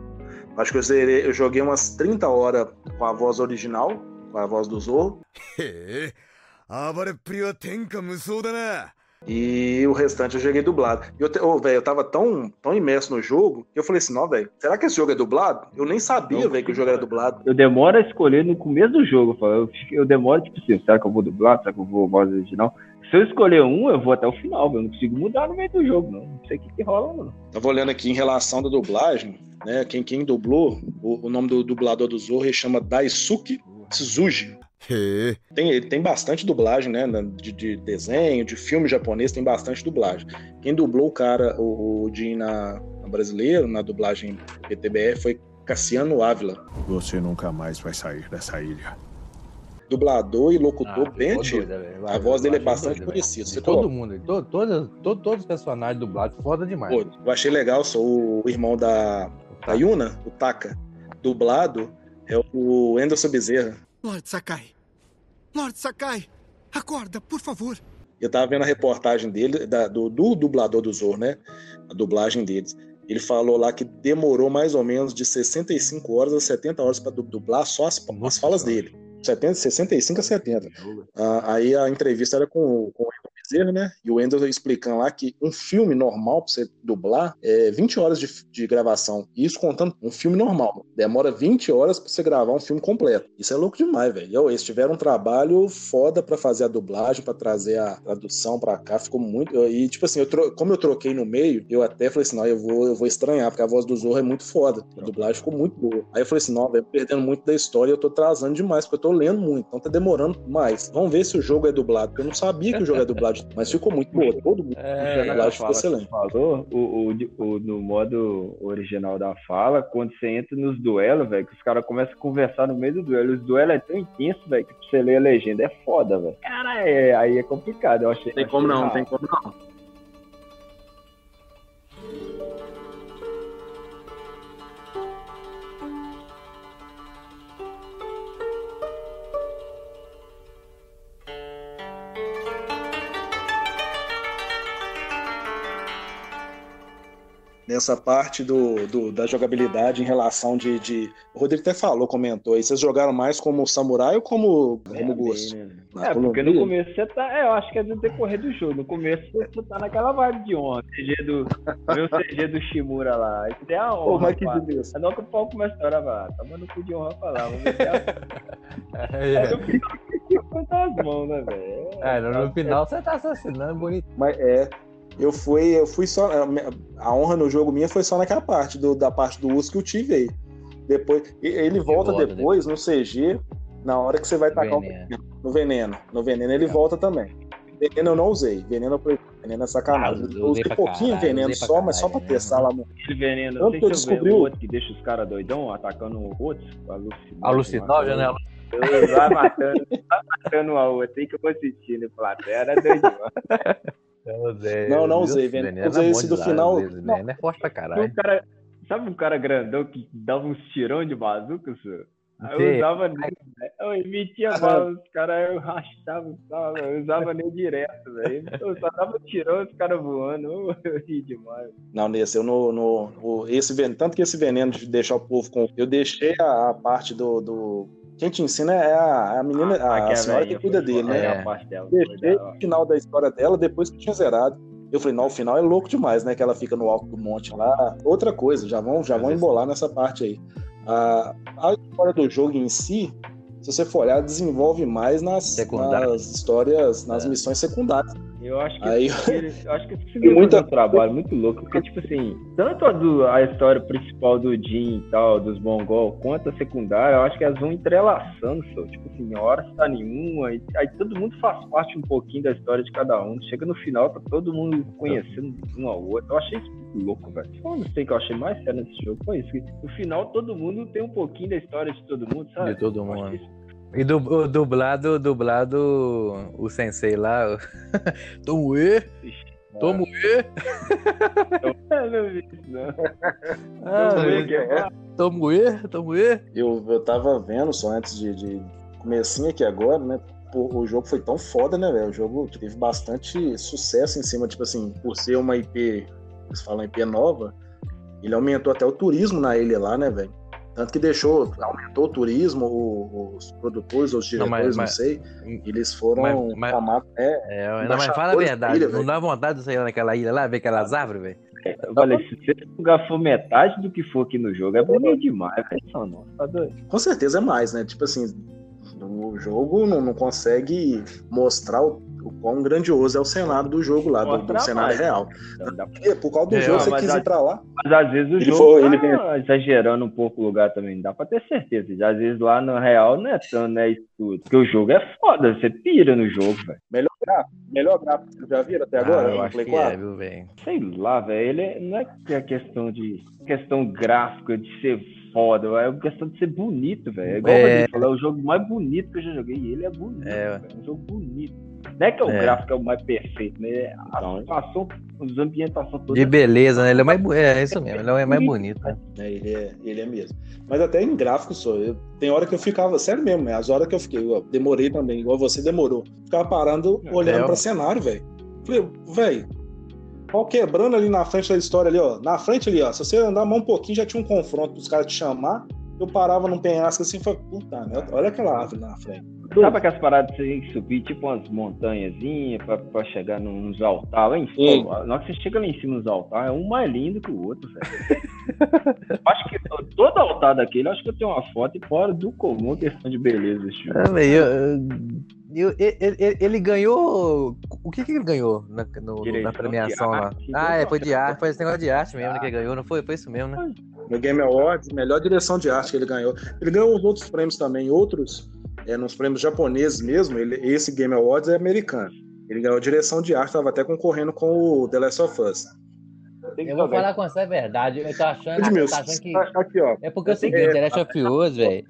Speaker 4: Acho que eu zerei, eu joguei umas 30 horas com a voz original, com a voz do Zorro.
Speaker 13: へえ暴れっぷりは天下無双だな
Speaker 4: e o restante eu joguei dublado. E eu, te- ô, velho, eu tava tão, tão imerso no jogo que eu falei assim: não, velho, será que esse jogo é dublado? Eu nem sabia, velho, que o jogo era dublado.
Speaker 12: Eu demoro a escolher no começo do jogo. Eu, falo, eu, fico- eu demoro, tipo assim, será que eu vou dublar? Será que eu vou voz original? Se eu escolher um, eu vou até o final, velho. Eu não consigo mudar no meio do jogo, não. Não sei o que, que rola, não.
Speaker 4: Tava olhando aqui em relação da dublagem. né? Quem, quem dublou, o, o nome do dublador do Zorro ele chama Daisuke Tsuji. Tem, ele tem bastante dublagem, né? De, de, desenho, de filme japonês, tem bastante dublagem. Quem dublou o cara, o, o Jin na, na brasileiro, na dublagem PTBR, foi Cassiano Ávila.
Speaker 8: Você nunca mais vai sair dessa ilha.
Speaker 4: Dublador e locutor
Speaker 11: Ah,
Speaker 4: bem antigo.
Speaker 11: doido, velho.
Speaker 4: A voz dele é bastante
Speaker 11: doido, velho.
Speaker 4: conhecida. Você
Speaker 11: todo
Speaker 4: coloca.
Speaker 11: mundo, todo, todo, todo- todos os personagens dublados, foda demais.
Speaker 4: Pô, eu achei legal, sou o irmão da, da Yuna, o Taka. Dublado é o Anderson Bezerra.
Speaker 7: Lord Sakai. Lord Sakai. Acorda, por favor.
Speaker 4: Eu tava vendo a reportagem dele, da- do, do dublador do Zorro, né? A dublagem deles. Ele falou lá que demorou mais ou menos de 65 horas a 70 horas para dublar só as, as falas dele. 70, 65 a 70. Ah, aí a entrevista era com, o- com o Né? E o Wendel explicando lá que um filme normal pra você dublar é 20 horas de, de gravação. Isso contando um filme normal. Demora 20 horas pra você gravar um filme completo. Isso é louco demais, velho. Eles tiveram um trabalho foda pra fazer a dublagem, pra trazer a tradução pra cá. Ficou muito. E, tipo assim, eu tro- como eu troquei no meio, eu até falei assim: não, eu vou, eu vou estranhar, porque a voz do Zorro é muito foda. A dublagem ficou muito boa. Aí eu falei assim: não, velho, perdendo muito da história, eu tô atrasando demais, porque eu tô lendo muito, então tá demorando mais. Vamos ver se o jogo é dublado, porque eu não sabia que o jogo é dublado, mas ficou muito boa. Todo mundo.
Speaker 12: É,
Speaker 4: a dublagem ficou excelente.
Speaker 12: você falou, o, o, o- no modo original da fala, quando você entra nos duelos, velho, que os caras começam a conversar no meio do duelo. Os duelos é tão intenso, velho, que pra você ler a legenda é foda, velho. Cara, é, aí é complicado. Eu achei.
Speaker 4: Tem como
Speaker 12: achei
Speaker 4: não,
Speaker 12: errado.
Speaker 4: tem como não. Nessa parte do, do- da jogabilidade em relação de, de- O Rodrigo até falou, comentou aí. Vocês jogaram mais como samurai ou como, como gosto? Na
Speaker 12: É, porque no começo você tá. É, eu acho que é do decorrer do jogo. No começo você tá naquela vibe de honra. CG do. O CG do Shimura lá. Aí você tem a honra.
Speaker 4: Pô, mas que beleza.
Speaker 12: Aí hora que o pau começa a estourar, vai, tá mandando cu de honra pra lá. Vamos ver se a...
Speaker 11: É,
Speaker 12: Aí no final as mãos, né, velho?
Speaker 11: É, no, no final você tá assassinando bonito.
Speaker 4: Mas é. Eu fui, eu fui só. a A honra no jogo minha foi só naquela parte, do, da parte do urso que o Ti veio. Depois, e- ele volta depois no CG, na hora que você vai tacar o
Speaker 11: Veneno.
Speaker 4: veneno. No veneno. No veneno ele volta também. Veneno eu não usei. Veneno eu veneno é sacanagem.
Speaker 11: Ah, eu
Speaker 4: eu usei
Speaker 11: usei
Speaker 4: pouquinho
Speaker 11: caralho,
Speaker 4: veneno
Speaker 11: usei
Speaker 4: só, mas só pra
Speaker 11: caralho,
Speaker 4: testar lá no.
Speaker 12: Aquele veneno,
Speaker 4: Tanto que eu
Speaker 12: eu
Speaker 4: descobri
Speaker 12: o outro que deixa os caras doidão atacando o outro. Alucinógeno.
Speaker 11: Né?
Speaker 12: Eu Vai matando, vai matando uma outra. Aí que eu vou assistindo plateia, era demais.
Speaker 4: Não, não usei veneno.
Speaker 11: é
Speaker 4: Usei esse do final.
Speaker 11: Veneno é forte pra caralho.
Speaker 12: Um cara, sabe um cara grandão que dava uns tirão de bazuca, senhor? Aí eu usava nele, velho. Eu emitia bala, os caras eu rachava, usava, eu usava nele direto, velho. Eu só dava tirão, os caras voando. Eu, eu ri demais.
Speaker 4: Não, nesse, eu no, no, no- esse veneno, tanto que esse veneno de deixar o povo com. Eu deixei a, a parte do, do. Quem te ensina é a, a menina,
Speaker 12: Ah,
Speaker 4: a,
Speaker 12: que a
Speaker 4: senhora que cuida dele, né?
Speaker 12: é, a parte dela,
Speaker 4: Deixei o final da história dela depois que tinha zerado. Eu falei, não, o final é louco demais, né? Que ela fica no alto do monte lá. Outra coisa, já vão, já vão embolar nessa parte aí. A, a história do jogo em si, se você for olhar, desenvolve mais nas, nas histórias, nas missões secundárias.
Speaker 12: Eu acho que,
Speaker 4: Aí-
Speaker 12: eles- eu acho que
Speaker 4: Tem muita-
Speaker 12: um trabalho muito louco, porque, tipo assim, tanto a, do- a história principal do Jin e tal, dos Mongol, quanto a secundária, eu acho que elas vão entrelaçando, só. Tipo assim, hora está nenhuma, aí, aí todo mundo faz parte um pouquinho da história de cada um. Chega no final, tá todo mundo conhecendo um ao outro. Eu achei isso muito louco, velho. Só não sei o que eu achei mais sério nesse jogo, foi isso. No final, todo mundo tem um pouquinho da história de todo mundo, sabe?
Speaker 11: De todo mundo. E du, o dublado, dublado, o sensei lá, o... Tomoe, Tomoe,
Speaker 12: Eu não vi isso, não.
Speaker 11: Ah,
Speaker 12: Tomoe, é-
Speaker 11: Tomoe, Tomoe.
Speaker 4: Eu, eu tava vendo só antes de, de comecinho aqui agora, né? Pô, o jogo foi tão foda, né, velho? O jogo teve bastante sucesso em cima, tipo assim, por ser uma IP, eles falam IP nova, ele aumentou até o turismo na ilha lá, né, velho? Tanto que deixou, aumentou o turismo, o- os produtores, os
Speaker 11: Não,
Speaker 4: diretores, não,
Speaker 11: mas-
Speaker 4: sei, eles foram
Speaker 11: mas- mas-
Speaker 4: chamados. É,
Speaker 11: É, não, mas fala a verdade,
Speaker 4: ilha,
Speaker 11: não dá vontade de sair lá naquela ilha lá, ver aquelas árvores, velho?
Speaker 12: Eu falei, se esse lugar for metade do que for aqui no jogo, é bonito demais, velho. Tá doido.
Speaker 4: Com certeza é mais, né? Tipo assim, o jogo não, não consegue mostrar o o quão grandioso é o cenário do jogo lá, do, do cenário real. E por causa do
Speaker 12: É,
Speaker 4: jogo, você quis
Speaker 12: a-
Speaker 4: ir pra lá.
Speaker 12: Mas às vezes o
Speaker 4: Ele
Speaker 12: jogo
Speaker 4: foi-
Speaker 12: tá
Speaker 4: ele vem-
Speaker 12: exagerando um pouco o lugar também, não dá pra ter certeza. Às vezes lá no real não é tão, não é isso tudo. Porque o jogo é foda, você pira no jogo, velho.
Speaker 4: Melhor gráfico, melhor gráfico que vocês já viram até agora?
Speaker 11: Ah, eu acho
Speaker 4: Play
Speaker 11: que
Speaker 4: 4?
Speaker 11: é, viu, velho?
Speaker 12: Sei lá, velho, ele é- não é que é questão de questão gráfica, de ser foda, é uma questão de ser bonito, velho. É igual
Speaker 11: É.
Speaker 12: Rodrigo falou, é o jogo mais bonito que eu já joguei, e ele é bonito,
Speaker 11: É.
Speaker 12: é um jogo bonito. Não é que o
Speaker 11: É.
Speaker 12: gráfico é o mais perfeito, né? A situação, as ambientações todas.
Speaker 11: De beleza, né? Ele é mais. É, é isso mesmo, ele é mais bonito, né?
Speaker 4: É, ele, é, ele é mesmo. Mas até em gráfico só. Eu, tem hora que eu ficava, sério mesmo, né? As horas que eu fiquei, eu demorei também, igual você demorou. Ficava parando, olhando
Speaker 11: É,
Speaker 4: pra
Speaker 11: ó.
Speaker 4: cenário, velho. Falei, velho, pau quebrando ali na frente da história ali, ó. Na frente ali, ó. Se você andar mais um pouquinho, já tinha um confronto pros caras te chamar. Eu parava num penhasco assim e falei, puta merda, olha aquela árvore na frente.
Speaker 12: Sabe aquelas paradas que você tem que subir, tipo umas montanhazinhas pra, pra chegar nos altares? Lá em cima, na hora que você chega lá em cima nos altares, é um mais lindo que o outro, velho. acho que to- todo altar daquele, acho que eu tenho uma foto e fora do comum questão de beleza desse jogo.
Speaker 11: É, velho, eu- eu- ele, ele- ganhou. O que, que ele ganhou na, no-
Speaker 12: Direito
Speaker 11: na premiação lá?
Speaker 12: arte,
Speaker 11: Ah, é, foi de arte, foi esse negócio de arte mesmo né, que ele ganhou, não foi? Foi isso mesmo, né?
Speaker 4: No Game Awards, melhor direção de arte que ele ganhou. Ele ganhou os outros prêmios também, outros, é, nos prêmios japoneses mesmo. Ele, esse Game Awards é americano. Ele ganhou direção de arte, estava até concorrendo com o The Last of Us.
Speaker 11: Eu vou falar com você a verdade. Eu tô achando, eu
Speaker 4: Edmilson,
Speaker 11: tô achando que.
Speaker 4: aqui, ó.
Speaker 11: É porque é o
Speaker 4: Eu
Speaker 11: seguinte,
Speaker 4: é,
Speaker 11: The Last of Us, velho.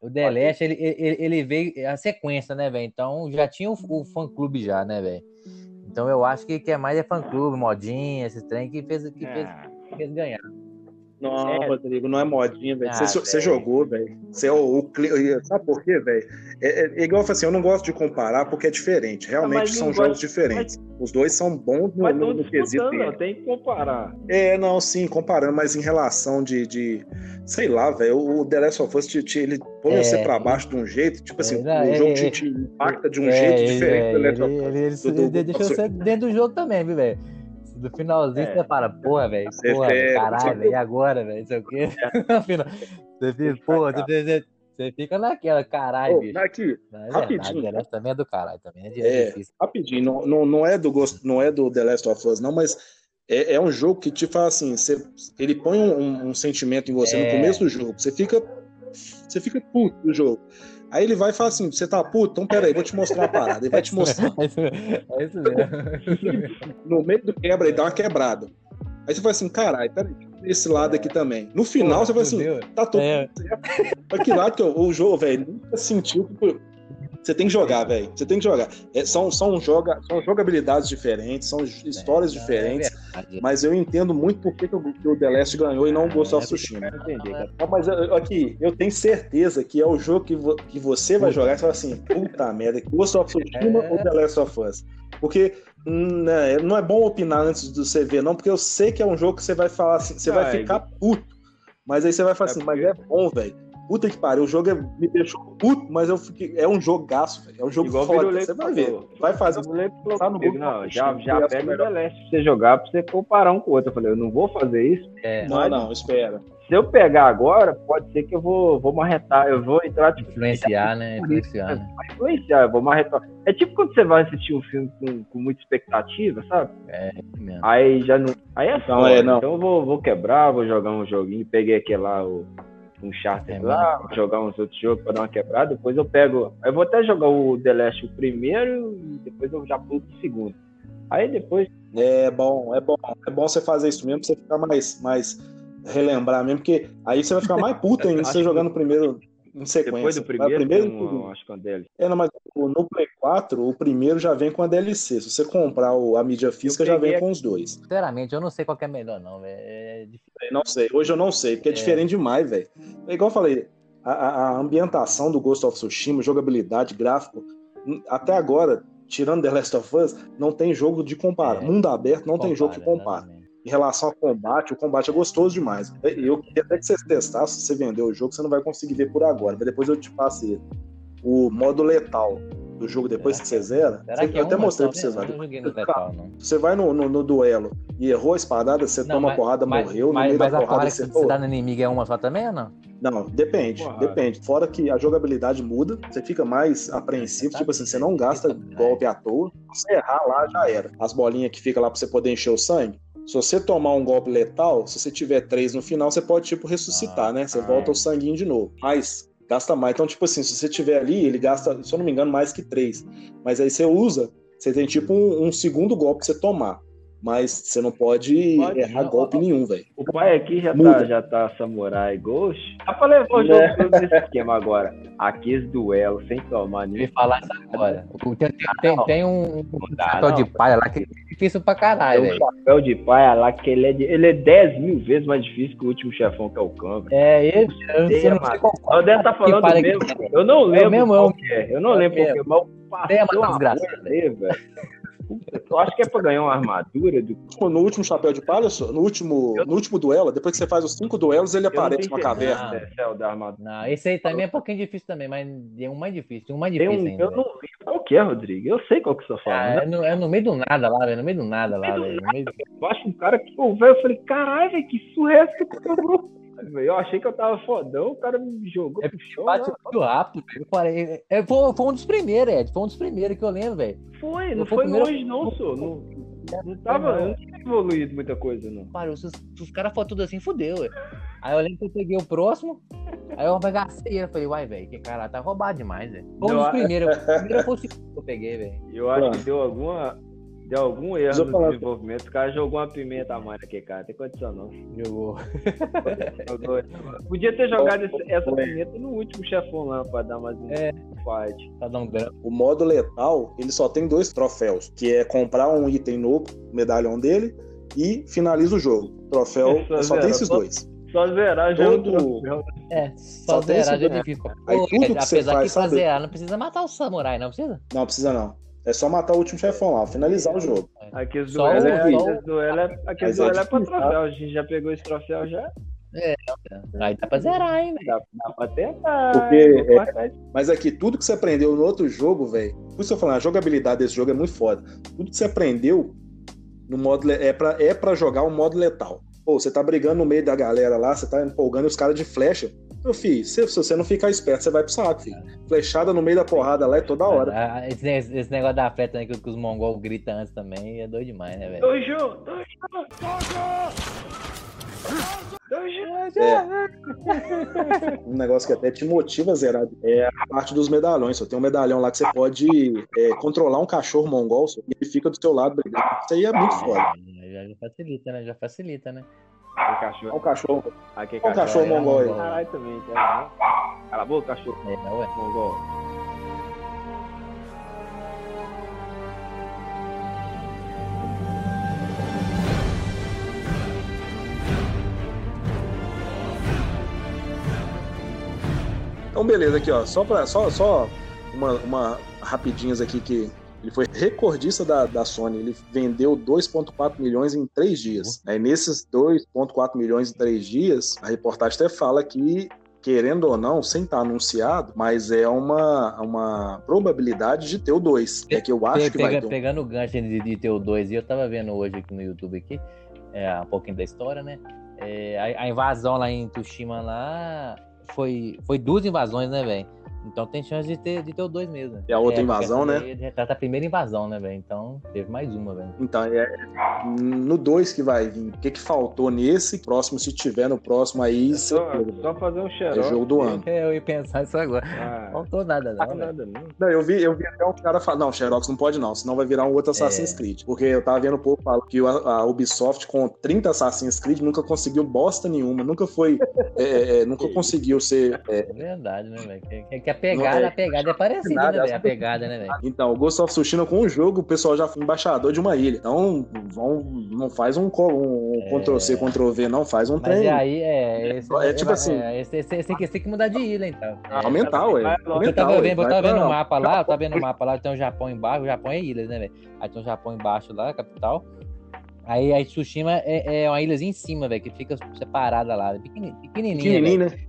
Speaker 11: O The, o Last, ele, ele, ele veio a sequência, né, velho? Então já tinha o, o fã clube já, né, velho? Então eu acho que, que é mais é fã clube, modinha, esse trem que fez, que fez, que fez ganhar.
Speaker 4: Não,
Speaker 11: É.
Speaker 4: Rodrigo, não é modinha, velho.
Speaker 11: Ah,
Speaker 4: Você,
Speaker 11: velho.
Speaker 4: jogou, velho. Você é o, o Sabe por quê, velho? É, é- é igual eu falei assim, eu não gosto de comparar porque é diferente. Realmente
Speaker 12: mas
Speaker 4: são
Speaker 12: não
Speaker 4: jogos diferentes. Os dois são bons no,
Speaker 12: Mas
Speaker 4: no, no quesito
Speaker 12: tem que comparar.
Speaker 4: É, não, sim, comparando, mas em relação de, de sei lá, velho, o The Last of Us, te, te- ele põe
Speaker 11: É,
Speaker 4: você pra baixo de um jeito, tipo assim, o
Speaker 11: é,
Speaker 4: jogo
Speaker 11: é,
Speaker 4: te, te impacta de um
Speaker 11: É,
Speaker 4: jeito diferente
Speaker 11: é,
Speaker 4: do The Last
Speaker 11: ele,
Speaker 4: of Us.
Speaker 11: ele, ele,
Speaker 4: do- do-
Speaker 11: ele deixou
Speaker 4: do-
Speaker 11: você dentro do jogo também, viu, velho? No finalzinho
Speaker 12: É.
Speaker 11: você fala, porra, velho, porra,
Speaker 4: pega,
Speaker 11: caralho,
Speaker 4: você-
Speaker 11: e agora, velho, não sei o quê. No final, você fica, porra, você, você, fica naquela, caralho,
Speaker 4: Ô, aqui,
Speaker 11: é verdade,
Speaker 4: rapidinho.
Speaker 11: The Last também é do caralho, também é, de-
Speaker 4: É,
Speaker 11: difícil.
Speaker 4: rapidinho, não, não, não, é do gosto, não é do The Last of Us, não, mas é, é um jogo que te faz assim, você, ele põe um, um- um sentimento em você no
Speaker 11: É.
Speaker 4: começo do jogo, você fica, você fica puto do jogo. Aí ele vai e fala assim, você tá puto? Então peraí, vou te mostrar uma parada. Ele vai te mostrar.
Speaker 11: É isso, é isso mesmo.
Speaker 4: No meio do quebra, ele dá uma quebrada. Aí você fala assim, caralho, peraí, esse lado aqui também. No final,
Speaker 11: Pô,
Speaker 4: você fala assim,
Speaker 11: fudeu.
Speaker 4: tá tudo
Speaker 11: É.
Speaker 4: certo. Que lado que eu- o jogo, velho, nunca sentiu que. Você tem que jogar, velho. Você tem que jogar. É, são, são, joga, são jogabilidades diferentes, são histórias
Speaker 11: Não,
Speaker 4: diferentes.
Speaker 11: é.
Speaker 4: Mas eu entendo muito por que, que o The Last ganhou e não o Ghost of Tsushima. Ah, mas eu- aqui, eu tenho certeza que é o jogo que, vo- que você vai jogar e você fala assim, puta merda, Ghost of Tsushima
Speaker 11: É.
Speaker 4: ou The Last of Us? Porque hum, né, não é bom opinar antes de você ver, não, porque eu sei que é um jogo que você vai falar assim, você vai ficar puto. Mas aí você vai falar assim, mas é bom, velho. Puta que pariu, o jogo é- me deixou puto, mas eu fiquei. É um jogaço, velho. É um jogo
Speaker 12: Igual
Speaker 4: foda. Você vai ver.
Speaker 12: falou.
Speaker 4: Vai fazer
Speaker 12: O
Speaker 4: Tá no Google,
Speaker 12: não, já, já pega o
Speaker 4: melhor.
Speaker 12: The Last pra você jogar pra você comparar um com o outro. Eu falei, eu não vou fazer isso.
Speaker 11: É,
Speaker 4: Não, não, espera.
Speaker 12: Se eu pegar agora, pode ser que eu vou, vou marretar, eu vou entrar tipo,
Speaker 11: influenciar, né? Influenciar, né?
Speaker 12: vai influenciar, eu vou marretar. É tipo quando você vai assistir um filme com, com muita expectativa, sabe?
Speaker 11: É, isso mesmo.
Speaker 12: Aí já não. Aí é
Speaker 4: Então,
Speaker 12: foda.
Speaker 4: é, não.
Speaker 12: Então eu vou, vou quebrar, vou jogar um joguinho, peguei aquele lá, o, um charter
Speaker 11: É,
Speaker 12: lá, vou jogar uns outros jogos pra dar uma quebrada, depois eu pego. Eu vou até jogar o The Last o primeiro e depois eu já pulo pro segundo. Aí depois.
Speaker 4: É bom, é bom. É bom você fazer isso mesmo pra você ficar mais, mais relembrar mesmo, porque aí você vai ficar mais puto ainda você
Speaker 12: que-
Speaker 4: jogar no primeiro em sequência.
Speaker 12: Depois do primeiro,
Speaker 4: primeiro
Speaker 12: tem um- acho que é um deles.
Speaker 4: É, não, mas o- no Play 4, o primeiro já vem com a DLC. Se você comprar o- a mídia física, já vem com os dois.
Speaker 11: Sinceramente, eu não sei qual é melhor, não, velho. É
Speaker 4: Não sei, hoje eu não sei, porque é,
Speaker 11: É.
Speaker 4: diferente demais, velho. É igual eu falei, a, a- ambientação do Ghost of Tsushima, jogabilidade, gráfico, até agora, tirando The Last of Us, não tem jogo de comparar.
Speaker 11: É.
Speaker 4: Mundo aberto não tem jogo que
Speaker 11: Compara,
Speaker 4: compara.
Speaker 11: exatamente.
Speaker 4: Em relação ao combate, o combate é gostoso demais. Eu queria até que você testasse, se você vender o jogo, você não vai conseguir ver por agora, mas depois eu te passo ele. O modo letal do jogo, depois que você zera,
Speaker 11: Será que é
Speaker 4: eu até
Speaker 11: uma
Speaker 4: mostrei pra vocês
Speaker 11: no.
Speaker 4: Você vai no, no- no duelo e errou a espadada, você
Speaker 11: Não,
Speaker 4: toma
Speaker 11: mas-
Speaker 4: porrada,
Speaker 11: mas-
Speaker 4: morreu, no
Speaker 11: mas,
Speaker 4: meio
Speaker 11: mas
Speaker 4: da
Speaker 11: a
Speaker 4: porrada
Speaker 11: porrada que
Speaker 4: você.
Speaker 11: você dá no inimigo é uma só também ou não?
Speaker 4: Não, depende,
Speaker 12: Porra.
Speaker 4: depende. Fora que a jogabilidade muda, você fica mais apreensivo, tipo assim, você não gasta golpe à toa. Se você errar lá, já era. As bolinhas que fica lá pra você poder encher o sangue. Se você tomar um golpe letal, se você tiver três no final, você pode, tipo, ressuscitar, né? Você volta o sanguinho de novo. Mas gasta mais. Então, tipo assim, se você tiver ali, ele gasta, se eu não me engano, mais que três. Mas aí você usa, você tem tipo um, um segundo golpe pra você tomar. Mas você não pode,
Speaker 12: Pode,
Speaker 4: errar
Speaker 12: não.
Speaker 4: golpe nenhum, velho.
Speaker 12: O pai aqui já
Speaker 4: Muda.
Speaker 12: tá, já tá Samurai Ghost. Dá pra levar o jogo
Speaker 4: É.
Speaker 12: todo nesse esquema agora. Aqui esse duelo, sem tomar
Speaker 11: Eu
Speaker 12: nenhum.
Speaker 11: falar isso agora. Tem, tem, tem, tem um, um
Speaker 12: não,
Speaker 11: de palha lá que é difícil pra caralho,
Speaker 12: um
Speaker 11: velho.
Speaker 12: chapéu de paia lá que ele é, de, ele é 10 mil vezes mais difícil que o último chefão, que é o Câmbio.
Speaker 11: É, ele, eu não sei,
Speaker 12: Tem,
Speaker 11: eu não sei qual
Speaker 12: O tá
Speaker 11: que
Speaker 12: falando
Speaker 11: palha
Speaker 12: mesmo.
Speaker 11: que-
Speaker 12: Eu não lembro
Speaker 11: mesmo,
Speaker 12: qual
Speaker 11: eu-
Speaker 12: que é. Eu não
Speaker 11: é
Speaker 12: lembro que é, mas
Speaker 11: mas
Speaker 12: uma ali, velho. Eu acho que é pra ganhar uma armadura do.
Speaker 4: No último chapéu de palha, no último, no último duelo, depois que você faz os cinco duelos, ele
Speaker 12: Eu
Speaker 4: aparece
Speaker 12: tenho
Speaker 4: uma
Speaker 12: certeza
Speaker 4: caverna.
Speaker 12: se é céu da armadura.
Speaker 11: Não, esse aí também é um pouquinho difícil também, mas tem um mais difícil, tem um mais difícil
Speaker 12: um,
Speaker 11: ainda.
Speaker 12: eu não lembro qual que é, Rodrigo. Eu sei qual que você tá
Speaker 11: Ah,
Speaker 12: falando.
Speaker 11: é, no, é no meio do nada lá, velho. No meio do nada lá, velho.
Speaker 12: Eu acho um cara que, pô, velho, eu falei, caralho, que surra que? Velho, Eu achei que eu tava fodão, o cara me jogou
Speaker 11: É
Speaker 12: pro chão.
Speaker 11: bate
Speaker 12: né?
Speaker 11: muito rápido, velho. Eu parei- é, foi, foi um dos primeiros, Ed. Foi um dos primeiros que eu lembro, velho.
Speaker 12: Foi, não
Speaker 11: Foi o
Speaker 12: foi
Speaker 11: primeiro-
Speaker 12: longe não, sô. Não, não tava, eu não tinha evoluído muita coisa, não.
Speaker 11: Parou, se os, se os caras foram tudo assim, fudeu, velho. Aí eu lembro que eu peguei o próximo, aí eu ele. Eu falei, uai, velho, que cara tá roubado demais, velho. Foi um
Speaker 12: Não,
Speaker 11: dos primeiros. O primeiro foi o segundo que eu peguei, velho.
Speaker 12: Eu acho que deu alguma. Deu algum erro no
Speaker 4: falar-
Speaker 12: desenvolvimento. O cara jogou uma pimenta a mais naquele cara, tem condição não.
Speaker 11: Jogou.
Speaker 12: Jogou- Podia ter jogado esse- essa pimenta no último chefão lá pra dar mais um
Speaker 11: É.
Speaker 12: fight.
Speaker 11: Tá dando grana.
Speaker 4: O modo letal, ele só tem dois troféus, que é comprar um item novo, o medalhão dele, e finaliza o jogo. Troféu
Speaker 12: Só
Speaker 4: só tem esses
Speaker 12: só-
Speaker 4: dois.
Speaker 12: Só zerar já
Speaker 4: Todo-
Speaker 12: troféu.
Speaker 11: É, só,
Speaker 4: Só
Speaker 11: zerar já é difícil.
Speaker 4: Aí tudo que você
Speaker 11: apesar
Speaker 4: faz,
Speaker 11: que pra zerar não precisa matar o samurai, não precisa?
Speaker 4: Não precisa não. É só matar o último chefão lá, finalizar o jogo.
Speaker 12: Aqueles
Speaker 11: Só
Speaker 12: duelos
Speaker 11: o-
Speaker 12: é,
Speaker 11: só o-
Speaker 12: duelo é,
Speaker 4: é
Speaker 12: duelo é pra
Speaker 4: difícil,
Speaker 12: troféu. A gente já pegou esse troféu já.
Speaker 11: Aí dá pra zerar, hein, velho.
Speaker 12: Dá, dá pra tentar.
Speaker 4: Porque, é. Mas aqui, tudo que você aprendeu no outro jogo, velho. Por isso que eu falando, a jogabilidade desse jogo é muito foda. Tudo que você aprendeu no modo é pra, é pra jogar o modo letal. Pô, você tá brigando no meio da galera lá, você tá empolgando os caras de flecha. Meu filho, se, se você não ficar esperto, você vai pro saco, filho. Flechada no meio da porrada lá é toda hora.
Speaker 11: Ah, Esse, esse- esse negócio da flecha né, que, que os mongol gritam antes também é doido demais, né, velho?
Speaker 12: Dojo! Dojo! Dojo!
Speaker 4: É. Um negócio que até te motiva a zerar é a parte dos medalhões. Só tem um medalhão lá que você pode é, controlar um cachorro mongol só, e ele fica do seu lado brigando. Isso aí é muito foda.
Speaker 11: Já, já facilita, né? Já facilita, né?
Speaker 12: Aquele
Speaker 4: Olha
Speaker 12: cachorro.
Speaker 4: o cachorro.
Speaker 12: Aquele
Speaker 4: Olha o cachorro
Speaker 11: é,
Speaker 4: mongol aí.
Speaker 12: Caralho também, tá? Cala a boca, cachorro.
Speaker 11: É, ué.
Speaker 12: Mongol.
Speaker 4: Então, beleza, aqui, ó. Só, pra, só, só uma, uma rapidinhas aqui que ele foi recordista da, da Sony. Ele vendeu 2,4 milhões em três dias. Aí, nesses 2,4 milhões em três dias, a reportagem até fala que, querendo ou não, sem estar anunciado, mas é uma, uma probabilidade de ter o 2. É que eu acho que vai ter um.
Speaker 11: Pegando o gancho de, de ter o 2, e eu tava vendo hoje aqui no YouTube aqui, é, um pouquinho da história, né? É, a, a invasão lá em Tsushima lá foi, foi duas invasões, né, velho? Então tem chance de ter, de ter o 2 mesmo.
Speaker 4: É a outra
Speaker 11: porque
Speaker 4: invasão, né?
Speaker 11: Retrata a primeira invasão, né, velho? Então teve mais uma, velho.
Speaker 4: Então, é no 2 que vai vir. O que, que faltou nesse? Próximo, se tiver no próximo aí,
Speaker 12: Só,
Speaker 4: certeza.
Speaker 12: só fazer um
Speaker 4: é
Speaker 12: xerox.
Speaker 4: jogo do ano.
Speaker 11: É, eu ia pensar isso agora.
Speaker 12: Ah,
Speaker 11: Não faltou nada, não,
Speaker 12: não,
Speaker 11: velho.
Speaker 12: nada não.
Speaker 4: Não, eu vi, eu vi até um cara falar, não, Xerox não pode não, senão vai virar um outro Assassin's
Speaker 11: É.
Speaker 4: Creed. Porque eu tava vendo o povo falar que a, Ubisoft com 30 Assassin's Creed nunca conseguiu bosta nenhuma, nunca foi, é, é, é, nunca conseguiu ser... é,
Speaker 11: É verdade, né, velho? Que, que- que a pegada,
Speaker 4: Não, é-
Speaker 11: a pegada é parecida,
Speaker 4: Nada,
Speaker 11: né, velho? A pegada, né, velho?
Speaker 4: Então, o Ghost of Tsushima com o jogo, o pessoal já foi embaixador de uma ilha. Então, vão, não faz um, um
Speaker 11: É.
Speaker 4: Ctrl-C, Ctrl-V, não, faz um
Speaker 11: Mas
Speaker 4: trem.
Speaker 11: e aí, é. Esse,
Speaker 4: É tipo assim-
Speaker 11: É, esse, esse, esse, esse tem que mudar de ilha, então. É,
Speaker 4: aumentar, ué.
Speaker 12: vai-
Speaker 11: Eu
Speaker 4: Aumentar,
Speaker 11: tava
Speaker 4: ué.
Speaker 11: vendo, eu tava vendo
Speaker 4: pra-
Speaker 11: o mapa lá, eu tava vendo o mapa lá, tem o Japão embaixo, o Japão é ilhas, né, velho? Aí tem o Japão embaixo lá, a capital. Aí, aí Tsushima é, é uma ilhazinha em cima, velho, que fica separada lá, pequeni- pequenininha,
Speaker 4: Pequenininho,
Speaker 11: velho.
Speaker 4: né?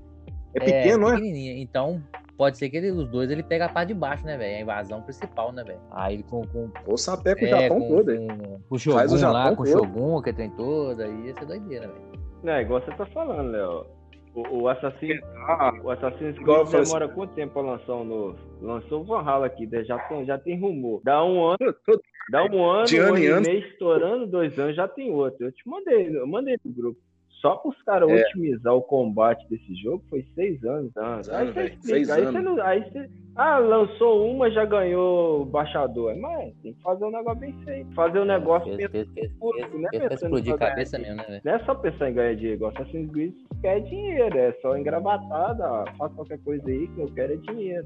Speaker 4: É pequeno, é?
Speaker 11: pequenininha. Então, pode ser que ele, os dois ele pega a parte de baixo, né, velho? A invasão principal, né, velho? Aí ele com, com,
Speaker 4: Ou sapé com o
Speaker 11: é,
Speaker 4: Japão
Speaker 11: com,
Speaker 4: todo, hein?
Speaker 11: com, com o Shogun
Speaker 4: Faz o
Speaker 11: lá,
Speaker 4: Japão
Speaker 11: com o. Shogun, que tem toda, aí ia ser doideira, velho.
Speaker 12: Não, é igual você tá falando, Léo. O, o Assassin's,
Speaker 4: Ah,
Speaker 12: o Assassin's Creed demora quanto tempo pra lançar um novo? Lançou o Valhalla aqui, né? já tem, já tem rumor. Dá um ano, dá um ano,
Speaker 4: De
Speaker 12: um
Speaker 4: ano
Speaker 12: ano e meio estourando, dois anos, já tem outro. Eu te mandei, eu mandei no grupo. Só para os caras
Speaker 4: É.
Speaker 12: otimizar o combate desse jogo foi seis anos. Tá?
Speaker 4: Seis
Speaker 12: aí
Speaker 4: anos,
Speaker 12: você explica, aí
Speaker 4: anos.
Speaker 12: você não. Aí você, ah, lançou uma, já ganhou o baixador. Mas tem que fazer um negócio bem feito. Fazer um negócio pensando é
Speaker 11: fez pra
Speaker 12: pensando
Speaker 11: explodir
Speaker 12: pra ganhar
Speaker 11: cabeça mesmo, né?
Speaker 12: Não é só pensar em ganhar dinheiro, Assassin's Creed quer dinheiro, é só engravatada, faz qualquer coisa aí que eu quero é dinheiro.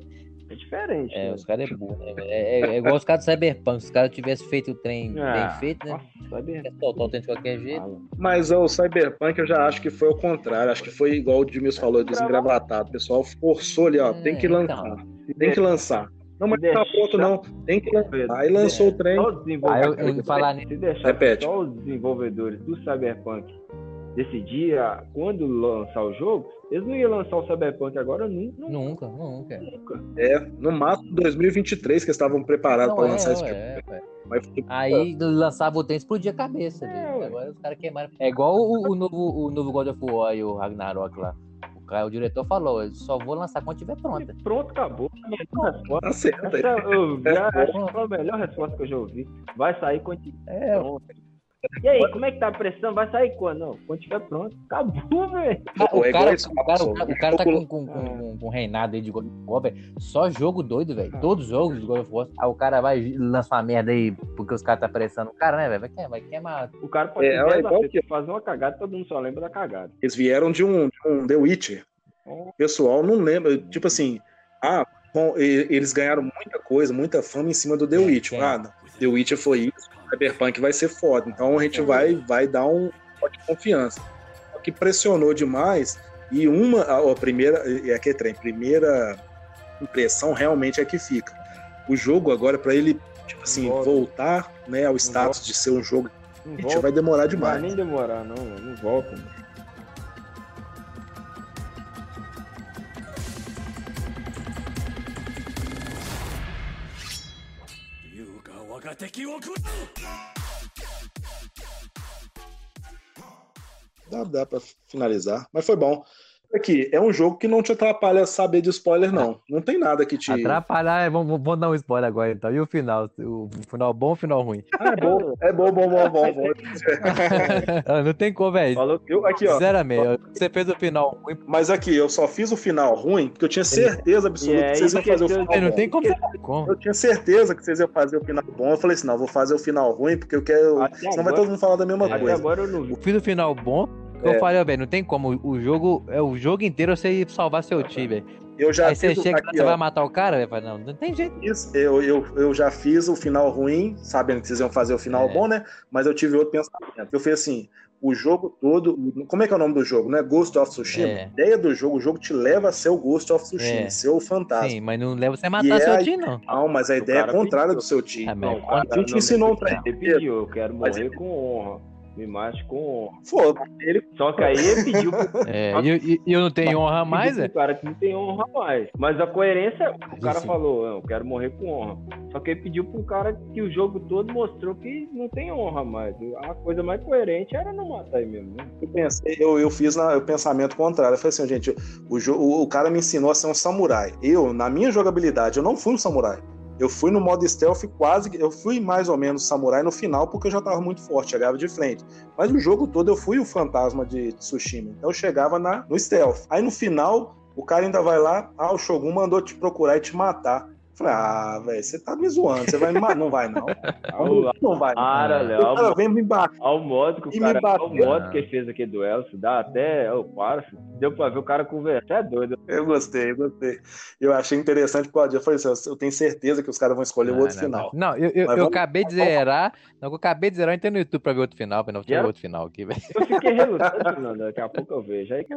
Speaker 12: É diferente.
Speaker 11: É,
Speaker 12: né?
Speaker 11: os caras é burro, né? É, é- é igual os caras do Cyberpunk. Se os caras tivessem feito o trem
Speaker 12: Ah,
Speaker 11: bem feito, né?
Speaker 12: nossa, Cyber-
Speaker 11: Quer soltar o trem de qualquer jeito.
Speaker 4: Mas o Cyberpunk eu já acho que foi o contrário. Acho que foi igual o Dimils falou, desengravatado. O pessoal forçou ali, ó. Tem que
Speaker 11: É,
Speaker 4: lançar.
Speaker 11: então.
Speaker 4: Tem que lançar. Não, mas não tá pronto, não. Tem que lançar. Aí lançou o trem.
Speaker 12: Só os desenvolvedores-
Speaker 11: Aí eu- eu falar nisso-
Speaker 12: Se deixar
Speaker 4: Repete.
Speaker 12: só os desenvolvedores do Cyberpunk decidir a- quando lançar o jogo, eles não iam lançar o Cyberpunk agora nunca.
Speaker 11: Nunca, nunca.
Speaker 12: nunca.
Speaker 4: É, no máximo 2023 que eles estavam preparados pra
Speaker 11: é,
Speaker 4: lançar esse
Speaker 11: é,
Speaker 4: tipo.
Speaker 11: é.
Speaker 4: Mas
Speaker 11: Aí lançava o trem, explodia a cabeça.
Speaker 12: É.
Speaker 11: Agora os caras queimaram. É igual o, o novo, o novo God of War e o Ragnarok lá. O, cara, o diretor falou: eu só vou lançar quando tiver pronta.
Speaker 12: Pronto, acabou. A melhor resposta.
Speaker 4: Tá certo.
Speaker 12: Essa eu já, foi a melhor resposta que eu já ouvi. Vai sair quando tiver
Speaker 11: É,
Speaker 12: pronto. E aí, como é que tá a pressão? Vai sair quando? Não, quando tiver pronto. Acabou, velho.
Speaker 11: O
Speaker 4: é
Speaker 11: cara, o cara, o cara, o cara tá com, com, com, com um reinado aí de God of War, velho. Só jogo doido, velho. Todos os jogos de God of War. Aí o cara vai lançar uma merda aí porque os caras tá pressando o cara, né, velho? Vai queimar, vai queimar.
Speaker 12: O cara pode
Speaker 4: É, é igual
Speaker 12: acertos, fazer uma cagada, todo mundo só lembra da cagada.
Speaker 4: Eles vieram de um, de um The Witcher. O pessoal não lembra. Tipo assim, ah, bom, eles ganharam muita coisa, muita fama em cima do The Witcher. Ah, não, The Witcher foi isso, Cyberpunk vai ser foda. Então a gente vai, vai dar um de confiança. Só que pressionou demais e uma, a, a primeira, é aquele trem, primeira impressão realmente é que fica. O jogo agora, para ele, tipo assim,
Speaker 12: Volta.
Speaker 4: voltar né, ao status de ser um jogo,
Speaker 12: Não
Speaker 4: gente,
Speaker 12: volta.
Speaker 4: vai demorar
Speaker 12: Não
Speaker 4: demais.
Speaker 12: vai nem demorar, não. Não volta, mano.
Speaker 4: Dá, dá pra finalizar. Mas foi bom. Aqui, é um jogo que não te atrapalha saber de spoiler, não. Não tem nada que te.
Speaker 11: Atrapalhar, é, vamos, vamos dar um spoiler agora então. E o final? O final bom ou o final ruim?
Speaker 4: Ah, é bom, é bom, bom, bom, bom. bom.
Speaker 11: Ah, não tem como, velho.
Speaker 12: Falou
Speaker 4: Eu, aqui, ó.
Speaker 11: Zero a meio. Você fez o final ruim.
Speaker 4: Mas aqui, eu só fiz o final ruim porque eu tinha certeza absoluta que vocês iam fazer o final
Speaker 11: Não
Speaker 4: bom.
Speaker 11: tem como. Como?
Speaker 4: Eu tinha certeza que vocês iam fazer o final bom. Eu falei assim, não, vou fazer o final ruim porque eu quero.
Speaker 12: Até
Speaker 4: Senão vai
Speaker 12: agora-
Speaker 4: todo mundo falar da mesma coisa.
Speaker 12: agora eu não.
Speaker 11: Eu fiz o final bom.
Speaker 4: É.
Speaker 11: Eu falei, velho, não tem como. O jogo é o jogo inteiro você ir salvar seu time, velho.
Speaker 4: Eu já
Speaker 11: Aí você
Speaker 4: o-
Speaker 11: chega
Speaker 4: aqui,
Speaker 11: você
Speaker 4: ó.
Speaker 11: vai matar o cara, velho. Não, não tem jeito.
Speaker 4: Isso, eu, eu, eu já fiz o final ruim, sabendo que vocês iam fazer o final
Speaker 11: É.
Speaker 4: bom, né? Mas eu tive outro pensamento. Eu fiz assim: o jogo todo. Como é que é o nome do jogo, né? Ghost of Tsushima.
Speaker 11: É.
Speaker 4: A ideia do jogo, o jogo te leva a ser o Ghost of Tsushima,
Speaker 11: É.
Speaker 4: ser o fantasma.
Speaker 11: Sim, mas não leva você a
Speaker 4: E
Speaker 11: matar
Speaker 4: é
Speaker 11: seu time, não.
Speaker 4: Não, mas a
Speaker 12: O
Speaker 4: ideia é contrária
Speaker 12: pediu.
Speaker 4: do seu time.
Speaker 11: Ah, mas
Speaker 12: Não,
Speaker 4: a gente
Speaker 12: não,
Speaker 4: ensinou um
Speaker 12: mas
Speaker 4: trem.
Speaker 12: Você pediu, eu quero
Speaker 4: Mas
Speaker 12: morrer com honra. Me mate com honra.
Speaker 4: Foda. Ele
Speaker 12: Só que aí ele pediu
Speaker 11: É, e eu, eu não tenho honra mais, é?
Speaker 12: cara que não tem honra mais. Mas a coerência, o cara
Speaker 11: Sim.
Speaker 12: falou, eu quero morrer com honra. Só que ele pediu pro cara que o jogo todo mostrou que não tem honra mais. A coisa mais coerente era não matar ele mesmo. né?
Speaker 4: Eu pensei, eu, eu fiz na- o pensamento contrário. Eu falei assim, gente, o, o, o cara me ensinou a ser um samurai. Eu, na minha jogabilidade, eu não fui um samurai. Eu fui no modo stealth quase. Eu fui mais ou menos samurai no final, porque eu já tava muito forte, chegava de frente. Mas o jogo todo eu fui o fantasma de Tsushima. Então eu chegava na, no stealth. Aí no final, o cara ainda vai lá, ah, o Shogun mandou te procurar e te matar. Eu Falei, ah, velho, você tá me zoando, você vai me matar. Não vai, não. Não vai.
Speaker 12: Para,
Speaker 4: O
Speaker 12: Léo.
Speaker 4: cara vem me bater.
Speaker 12: Ao modo que o cara,
Speaker 4: bateu.
Speaker 12: ao modo que ele fez aqui do Elcio, dá até. Ô, para, filho. deu pra ver o cara conversar. É doido.
Speaker 4: Eu gostei, eu gostei. Eu achei interessante porque eu falei assim, eu tenho certeza que os caras vão escolher o
Speaker 11: Não,
Speaker 4: outro
Speaker 11: não,
Speaker 4: final.
Speaker 11: Não, eu, eu, eu
Speaker 4: vamos-
Speaker 11: acabei de zerar. Não, eu acabei de zerar, eu entrei no YouTube pra ver outro final, mas não tinha
Speaker 12: Já?
Speaker 11: outro final aqui, velho.
Speaker 12: Eu fiquei relutante, mano. Daqui a pouco eu vejo. Aí que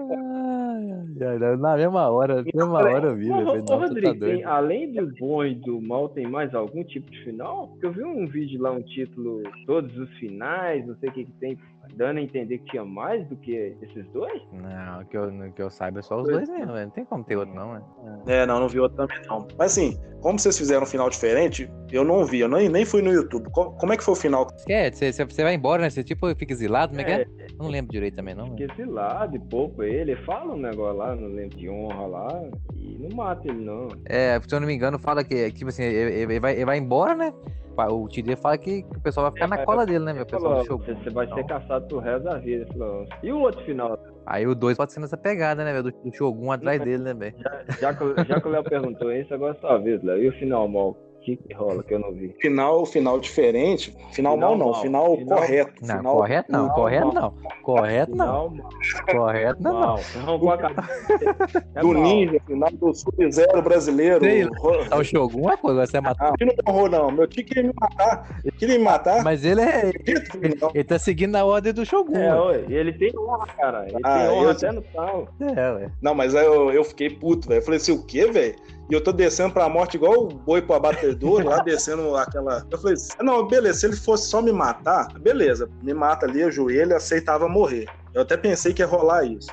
Speaker 11: Na mesma hora, na mesma hora eu vi,
Speaker 12: Ô,
Speaker 11: velho. tá
Speaker 12: Rodrigo,
Speaker 11: doido.
Speaker 12: além do bom e do mal, tem mais algum tipo de final? Porque eu vi um vídeo lá, um título, todos os finais, não sei o que que tem, dando a entender que tinha mais do que esses dois?
Speaker 11: Não, que eu, que eu saiba é só os dois mesmo, velho. Não tem como ter outro, não, velho.
Speaker 4: É, não, não vi outro também não. Mas assim, como vocês fizeram um final diferente, eu não vi, eu nem, nem fui no YouTube. Co- Como, é que foi o final?
Speaker 11: Esquece, você, você vai embora, né? Você tipo fica exilado, como é que é? Não lembro direito também, não.
Speaker 12: Porque se lá, de pouco ele, fala um negócio lá, não lembro de honra lá, e não mata ele não.
Speaker 11: É, se eu não me engano, fala que, tipo assim, ele, ele vai, ele vai embora, né? O Tide fala que, que o pessoal vai ficar na cola dele, né, meu? Pessoal
Speaker 12: Falou, você, você vai ser caçado pro resto da vida. Falou, e o outro final?
Speaker 11: Aí o 2 pode ser nessa pegada, né, velho? Do, do Shogun atrás dele, né, velho?
Speaker 12: Já que, o- já que o Léo perguntou isso, agora é sua vez, Léo. E o final, mal? O que, que rola que eu não vi?
Speaker 4: Final, final diferente. Final,
Speaker 12: Final
Speaker 4: mal não,
Speaker 12: mal.
Speaker 4: final,
Speaker 12: Final-
Speaker 4: correto.
Speaker 11: Não,
Speaker 4: final,
Speaker 11: correto não,
Speaker 4: final
Speaker 11: correto não. Correto não. Correto não.
Speaker 12: Mal. É
Speaker 4: do
Speaker 12: mal.
Speaker 4: Ninja, final do Sub-Zero brasileiro.
Speaker 11: Sei Tá o Shogun é coisa, você matar.
Speaker 4: Ah, ele não morreu, não. Meu tio queria me matar. Ele queria me matar.
Speaker 11: Mas ele é.
Speaker 4: Não.
Speaker 11: Ele tá seguindo a ordem do Shogun.
Speaker 12: É,
Speaker 11: ué.
Speaker 12: e ele tem honra, cara. Ele
Speaker 4: Ah,
Speaker 12: tem honra
Speaker 4: eu-
Speaker 12: até no tal.
Speaker 11: É, ué.
Speaker 4: Não, mas aí eu, eu fiquei puto, velho. Eu falei assim, o quê, velho? E eu tô descendo pra morte igual o boi pro abatedor, lá descendo aquela. Eu falei assim, não, beleza, se ele fosse só me matar, beleza, me mata ali, ajoelha, aceitava morrer. Eu até pensei que ia rolar isso.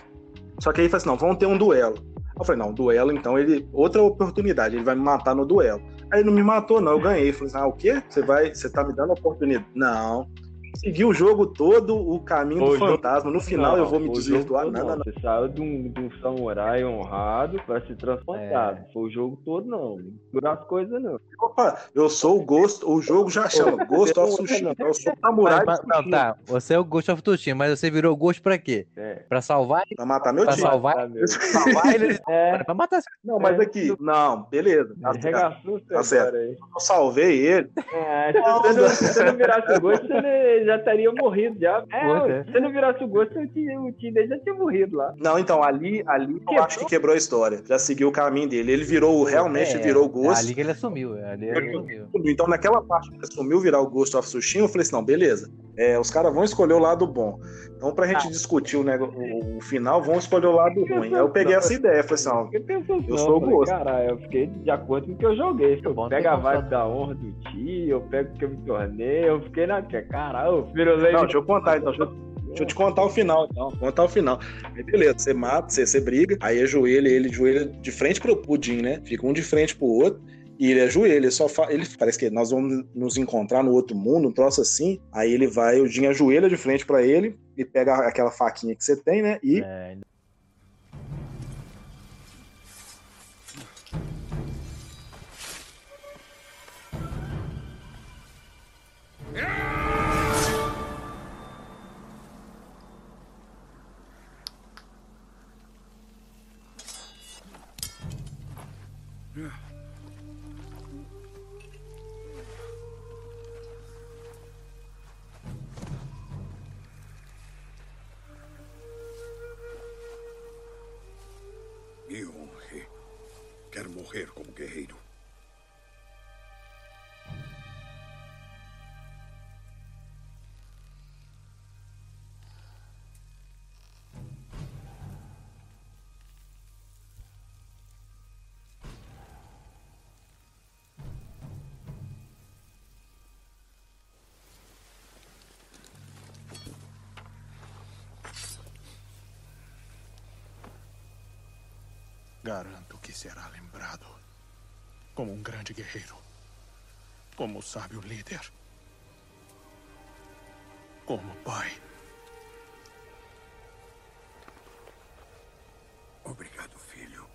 Speaker 4: Só que aí falei assim, não, vamos ter um duelo. Eu falei, não, duelo, então ele. Outra oportunidade, ele vai me matar no duelo. Aí ele não me matou, não, eu ganhei. Eu falei assim, ah, o quê? Você vai. Você tá me dando oportunidade? Não. Segui o jogo todo, o caminho do fantasma. No final
Speaker 12: Não,
Speaker 4: eu vou me desvirtuar. Não, não, não.
Speaker 12: Você saiu de um, de um samurai honrado pra se transportar. Foi o jogo todo, não. Não as coisas, não.
Speaker 4: Opa, eu sou o Ghost, o jogo já chama Ghost of Tsushima. Eu sou o samurai
Speaker 11: Mas- mas- não, tá. Você é o Ghost of Tsushima, mas você virou Ghost pra quê?
Speaker 12: É.
Speaker 11: Pra salvar
Speaker 4: Pra matar meu
Speaker 11: Pra
Speaker 4: time.
Speaker 11: salvar,
Speaker 12: Tá
Speaker 11: salvar ele.
Speaker 12: É.
Speaker 11: Pra matar
Speaker 4: Não, mas aqui, não, beleza. Tá,
Speaker 12: você
Speaker 4: Tá certo. Eu salvei ele.
Speaker 12: É, se você não, não virasse o gosto, você já teria morrido já. É,
Speaker 11: é.
Speaker 12: se você não virasse o gosto, o dele já tinha morrido lá.
Speaker 4: Não, então, ali, ali eu acho que quebrou a história. Já seguiu o caminho dele. Ele virou, realmente
Speaker 11: É,
Speaker 4: virou o
Speaker 11: É
Speaker 4: Ghost.
Speaker 11: ali que ele assumiu. é Ali ele assumiu.
Speaker 4: Então, naquela parte que ele assumiu virar o Ghost of Tsushima, eu falei assim: não, beleza. É, os caras vão escolher o lado bom. Então, pra
Speaker 11: Ah.
Speaker 4: gente discutir o, nego- o, o final, vão escolher o lado ruim. Aí eu peguei essa ideia. Falei assim: ó, Eu
Speaker 12: não,
Speaker 4: sou o Ghost.
Speaker 12: Caralho, eu fiquei de acordo com o que eu joguei. Eu
Speaker 11: Bom,
Speaker 12: pego a
Speaker 11: tem
Speaker 12: vibe
Speaker 11: como-
Speaker 12: da honra do tio, eu pego o que eu me tornei, eu fiquei na. Caralho, virei
Speaker 4: Não, deixa eu contar então. Deixa eu, deixa eu te contar o final, então. Contar o final. Aí, beleza, você mata, você, você briga, aí ajoelha, ele ajoelha de frente pro pudim, né? Fica um de frente pro outro. E ele ajoelha, ele só fa... ele parece que nós vamos nos encontrar no outro mundo, um troço assim. Aí ele vai, o Jin ajoelha de frente pra ele e pega aquela faquinha que você tem, né? E
Speaker 11: É,
Speaker 6: Me
Speaker 2: Garanto que será lembrado como um grande guerreiro, como sábio líder, como pai.
Speaker 6: Obrigado, filho.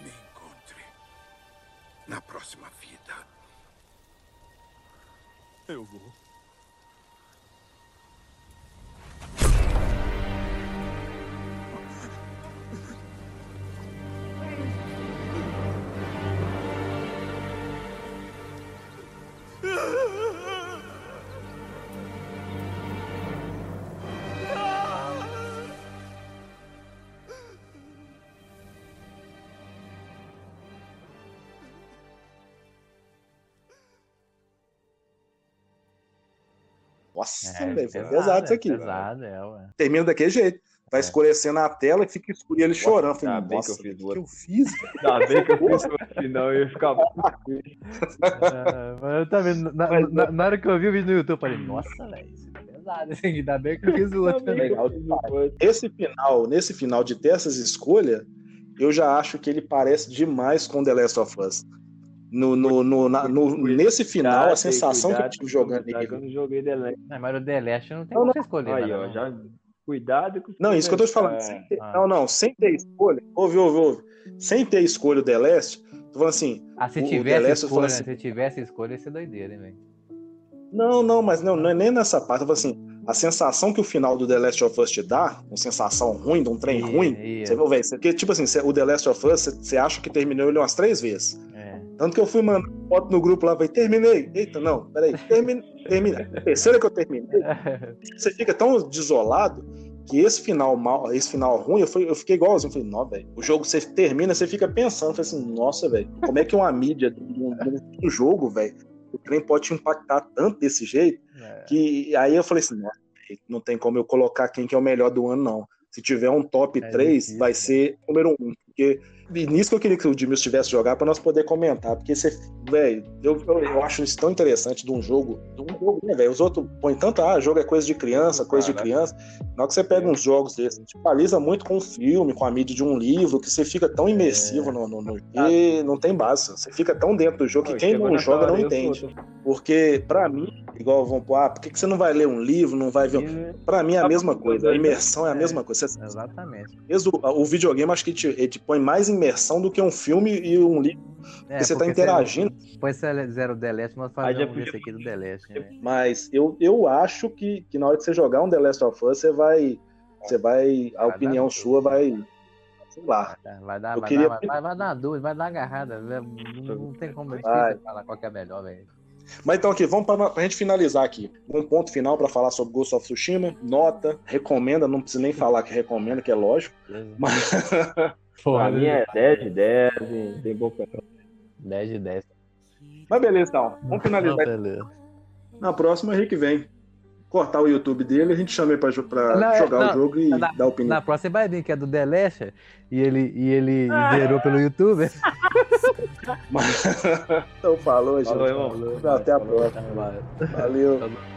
Speaker 6: Me encontre na próxima vida.
Speaker 2: Eu vou.
Speaker 4: Nossa,
Speaker 11: É,
Speaker 4: velho, foi
Speaker 11: pesado,
Speaker 4: pesado isso
Speaker 11: é
Speaker 4: aqui.
Speaker 11: Pesado, é, ué.
Speaker 4: Termina daquele jeito. Vai escurecendo a tela e fica escuro e ele chorando. Eu Falei,
Speaker 12: Ainda bem que eu fiz
Speaker 4: o que, que
Speaker 12: outro.
Speaker 4: eu fiz?
Speaker 12: Ainda bem que eu fiz o final, eu ia ficar.
Speaker 11: É, mas eu também, na, na- na hora que eu vi o vídeo no YouTube, eu falei, nossa, velho, isso é pesado. assim, Ainda bem que eu fiz o outro
Speaker 12: outro.
Speaker 4: Esse final, nesse final de ter essas escolhas, eu já acho que ele parece demais com The Last of Us. No, no, no, na- no- nesse final, a sensação que eu tive jogando
Speaker 12: que Eu não joguei The Last.
Speaker 11: Não, mas o The Last não tem
Speaker 4: Não,
Speaker 11: como
Speaker 4: não.
Speaker 11: você escolher.
Speaker 12: Aí, ó,
Speaker 11: não.
Speaker 12: já. Cuidado com
Speaker 4: Não, isso que eu tô te falando. ter-
Speaker 11: Ah.
Speaker 4: Não, não, sem ter escolha. Ouve, ouve, ouve. Sem ter escolha o The Last, tô falando assim.
Speaker 11: Ah, se
Speaker 4: o- o The
Speaker 11: tivesse
Speaker 4: Last,
Speaker 11: escolha,
Speaker 4: assim,
Speaker 11: se tivesse escolha, ia ser doideira, hein, velho.
Speaker 4: Não, não, mas não, não é nem nessa parte. Eu falo assim, a sensação que o final do The Last of Us te dá, uma sensação ruim, de um trem
Speaker 11: Isso,
Speaker 4: ruim,
Speaker 11: isso.
Speaker 4: você viu, velho? Porque, tipo assim, você- o The Last of Us, você, você acha que terminou ele umas três vezes. Tanto que eu fui mandar foto no grupo lá, falei, terminei. Eita, não, peraí, terminei, terminei. A terceira que eu terminei, você fica tão desolado que esse final mal, esse final ruim, eu, fui, eu fiquei igualzinho. Eu falei, não, velho. O jogo você termina, você fica pensando, falei assim, nossa, velho, como é que uma mídia um, de um jogo, velho, o trem pode te impactar tanto desse jeito,
Speaker 11: É.
Speaker 4: que aí eu falei assim, velho, não tem como eu colocar quem que é o melhor do ano, não. Se tiver um top
Speaker 11: É
Speaker 4: 3,
Speaker 11: difícil,
Speaker 4: vai ser número 1. Porque e nisso que eu queria que o Dimil tivesse jogar para nós poder comentar. Porque você, velho, eu, eu, eu acho isso tão interessante de um jogo. De um jogo, né, velho? Os outros põem tanto, ah, jogo é coisa de criança, coisa de
Speaker 12: Caraca.
Speaker 4: criança. Na hora que você pega uns jogos desses, te baliza muito com o filme, com a mídia de um livro, que você fica tão imersivo no, no, no e não tem base. Você fica tão dentro do jogo que quem não joga não entende. Porque, pra mim, igual vão pôr, ah, por que que você não vai ler um livro, não vai ver. um- Pra mim é a mesma coisa, a imersão é a mesma coisa. Você-
Speaker 11: Exatamente.
Speaker 4: mesmo o, o videogame, acho que te, ele te põe mais imersão do que um filme e um livro.
Speaker 11: É,
Speaker 4: porque você tá
Speaker 11: porque
Speaker 4: interagindo.
Speaker 11: Depois você zero The Last, nós fazemos esse aqui do The Last. né?
Speaker 4: Mas eu, eu acho que, que na hora que você jogar um The Last of Us, você vai. Você vai. A
Speaker 11: Vai
Speaker 4: opinião sua vai. Sei lá.
Speaker 11: Vai dar,
Speaker 4: Eu
Speaker 11: vai,
Speaker 4: queria-
Speaker 11: dar, vai, vai dar uma dúvida, vai dar uma agarrada. velho. Não, não tem como é falar qual que é melhor, velho.
Speaker 4: Mas então aqui, vamos pra, pra gente finalizar aqui. Um ponto final pra falar sobre Ghost of Tsushima. Nota, recomenda, não precisa nem falar que recomenda, que é lógico. Mas.
Speaker 12: Pra mim é 10 de 10, hein? tem boca.
Speaker 11: 10 de 10.
Speaker 4: Mas beleza, então. Vamos finalizar.
Speaker 11: beleza.
Speaker 4: Na próxima, o Rick vem cortar o YouTube dele, a gente chama ele pra, pra
Speaker 11: Não, é-
Speaker 4: jogar
Speaker 11: não,
Speaker 4: o jogo e
Speaker 11: na,
Speaker 4: dar opinião.
Speaker 11: Na próxima você vai vir, que é do The Last, e ele, e ele zerou pelo YouTube.
Speaker 4: Então falou, gente.
Speaker 12: Falou, irmão.
Speaker 4: Até a próxima. Valeu.
Speaker 14: Isso